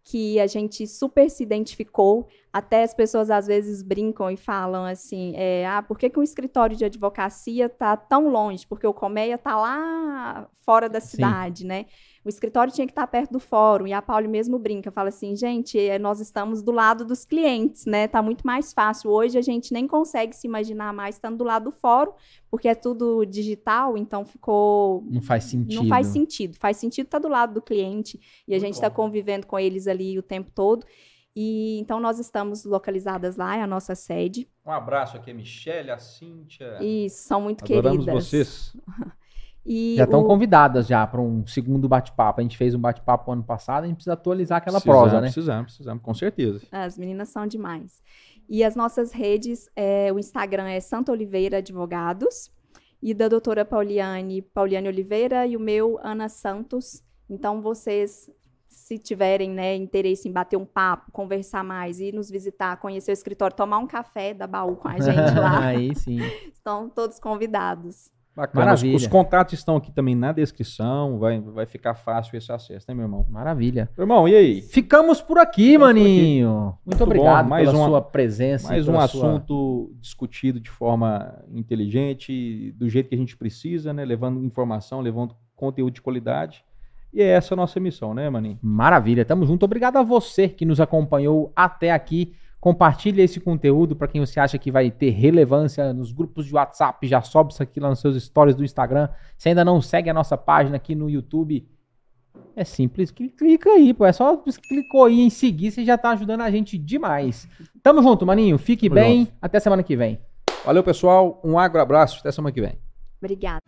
que a gente super se identificou. Até as pessoas às vezes brincam e falam assim: é, ah, por que, que um escritório de advocacia está tão longe? Porque o Comeia está lá fora da cidade, Sim. né? O escritório tinha que estar perto do fórum. E a Pauli mesmo brinca, fala assim, gente, é, nós estamos do lado dos clientes, né? Tá muito mais fácil. Hoje a gente nem consegue se imaginar mais estando do lado do fórum, porque é tudo digital, então ficou. Não faz sentido. Não faz sentido. Faz sentido estar do lado do cliente e a muito gente está convivendo com eles ali o tempo todo. E então nós estamos localizadas lá, é a nossa sede. Um abraço aqui a Michelle, a Cíntia. Isso, são muito Adoramos queridas. vocês. E já estão o... convidadas já para um segundo bate-papo. A gente fez um bate-papo ano passado, a gente precisa atualizar aquela precisamos, prosa, né? Precisamos, precisamos, com certeza. As meninas são demais. E as nossas redes, é, o Instagram é Santa Oliveira Advogados e da doutora Pauliane, Pauliane Oliveira e o meu Ana Santos. Então vocês se tiverem né, interesse em bater um papo, conversar mais, ir nos visitar, conhecer o escritório, tomar um café da baú com a gente lá. Aí sim. Estão todos convidados. Bacana. Os, Maravilha. os contatos estão aqui também na descrição, vai, vai ficar fácil esse acesso, né, meu irmão? Maravilha. Meu irmão, e aí? Ficamos por aqui, Ficamos por maninho. Muito, Muito obrigado bom. Mais pela uma- sua presença. Mais um pela sua- assunto discutido de forma inteligente, do jeito que a gente precisa, né? Levando informação, levando conteúdo de qualidade. E é essa a nossa missão, né, Maninho? Maravilha, tamo junto. Obrigado a você que nos acompanhou até aqui. Compartilhe esse conteúdo para quem você acha que vai ter relevância nos grupos de WhatsApp. Já sobe isso aqui lá nos seus stories do Instagram. Se ainda não segue a nossa página aqui no YouTube, é simples. cli- Clica aí, pô. É só clicou aí em seguir, você já tá ajudando a gente demais. Tamo junto, maninho. Fique Tamo bem. junto. Até semana que vem. Valeu, pessoal. Um agro abraço. Até semana que vem. Obrigada.